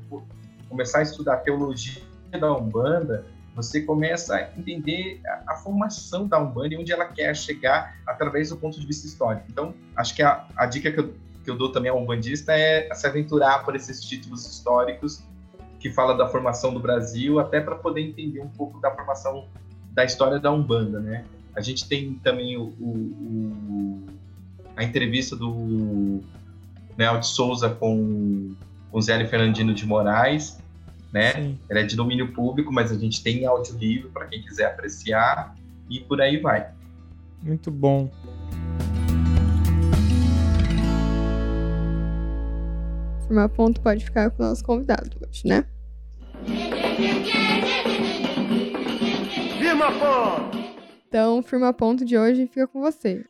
começar a estudar a teologia da Umbanda, você começa a entender a, a, formação da Umbanda e onde ela quer chegar através do ponto de vista histórico. Então, acho que a, a dica que eu, que eu dou também ao umbandista é se aventurar por esses títulos históricos que fala da formação do Brasil, até para poder entender um pouco da formação da história da Umbanda, né? A gente tem também o, o, o a entrevista do Mel de Souza com, com Zé Fernandino de Moraes, né? Sim. Ele é de domínio público, mas a gente tem áudio livre para quem quiser apreciar e por aí vai. Muito bom. Firmar ponto pode ficar com o nosso convidado hoje, né? Firma ponto! Então, firma ponto de hoje fica com você.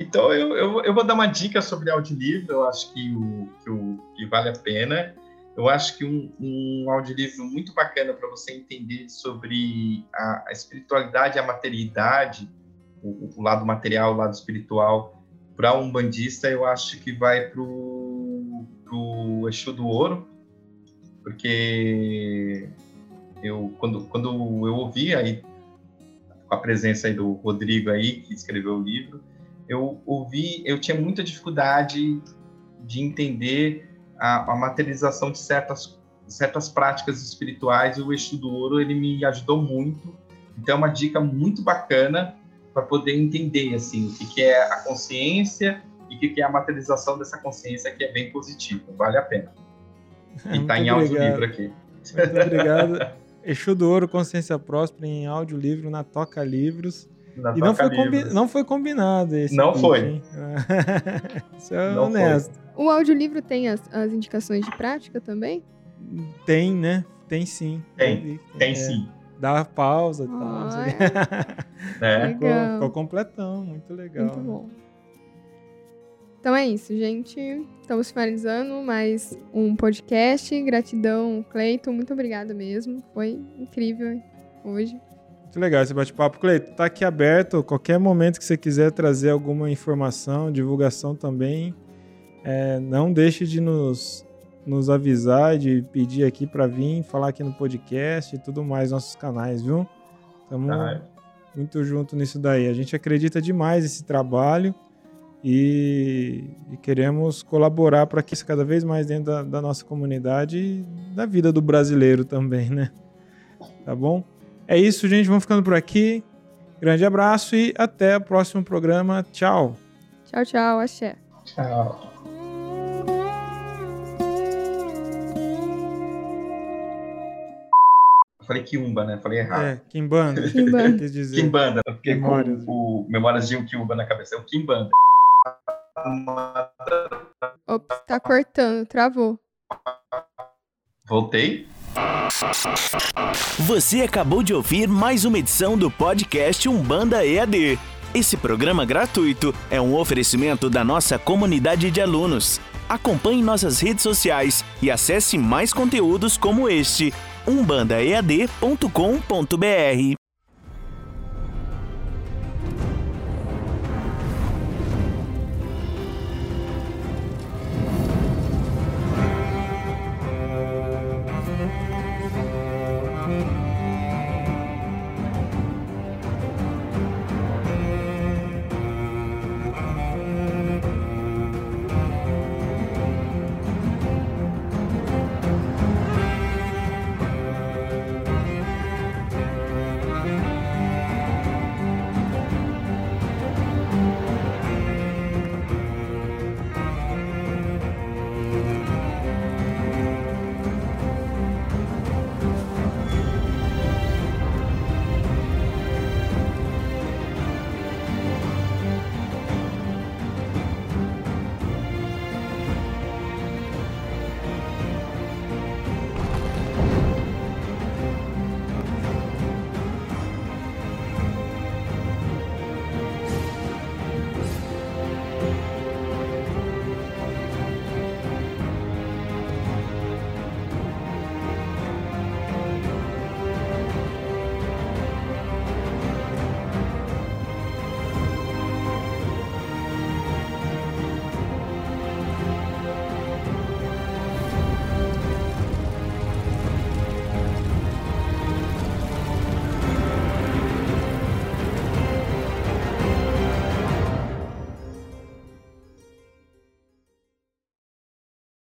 Então, eu, eu, eu, vou dar uma dica sobre audiolivro, eu acho que, o, que, o, que vale a pena. eu acho que um, um audiolivro muito bacana para você entender sobre a, a espiritualidade a materialidade, o, o, lado material, o lado espiritual, para um bandista, eu acho que vai para o Exu do Ouro, porque eu quando, quando eu ouvi aí a presença aí do Rodrigo aí que escreveu o livro, eu ouvi, eu tinha muita dificuldade de entender a, a materialização de certas certas práticas espirituais e o Exu do Ouro ele me ajudou muito. Então é uma dica muito bacana para poder entender assim o que, que é a consciência e o que, que é a materialização dessa consciência que é bem positiva, vale a pena. E está em audiolivro aqui. Muito obrigado. Exu do Ouro, Consciência Próspera em audiolivro na Toca Livros. Na e não foi, combi... não foi combinado esse. Não pitch, foi. Isso é não honesto. Foi. O audiolivro tem as, as indicações de prática também? Tem, né? Tem sim. Tem, tem, tem é, sim. Dá pausa e tal. É. Ficou, ficou completão, muito legal. Muito bom. Então é isso, gente. Estamos finalizando mais um podcast. Gratidão, Cleiton. Muito obrigada mesmo. Foi incrível hoje. Muito legal esse bate-papo. Cleiton, tá aqui aberto. Qualquer momento que você quiser trazer alguma informação, divulgação também, é, não deixe de nos, nos avisar, de pedir aqui para vir, falar aqui no podcast e tudo mais, nossos canais, viu? Ah, muito junto nisso daí. A gente acredita demais nesse trabalho e, e queremos colaborar para que isso cada vez mais dentro da, da nossa comunidade e da vida do brasileiro também, né? Tá bom? É isso, gente. Vamos ficando por aqui. Grande abraço e até o próximo programa. Tchau. Tchau, tchau. Axé. Tchau. falei Kiumba, né? Falei errado. É, Kimbanda. Kimbanda. Quis dizer. Kimbanda. Porque Memórias. o, o Memórias de um Kiumba na cabeça. É o Kimbanda. Ops, tá cortando, travou. Voltei. Você acabou de ouvir mais uma edição do podcast Umbanda EAD. Esse programa gratuito é um oferecimento da nossa comunidade de alunos. Acompanhe nossas redes sociais e acesse mais conteúdos como este umbandaead.com.br.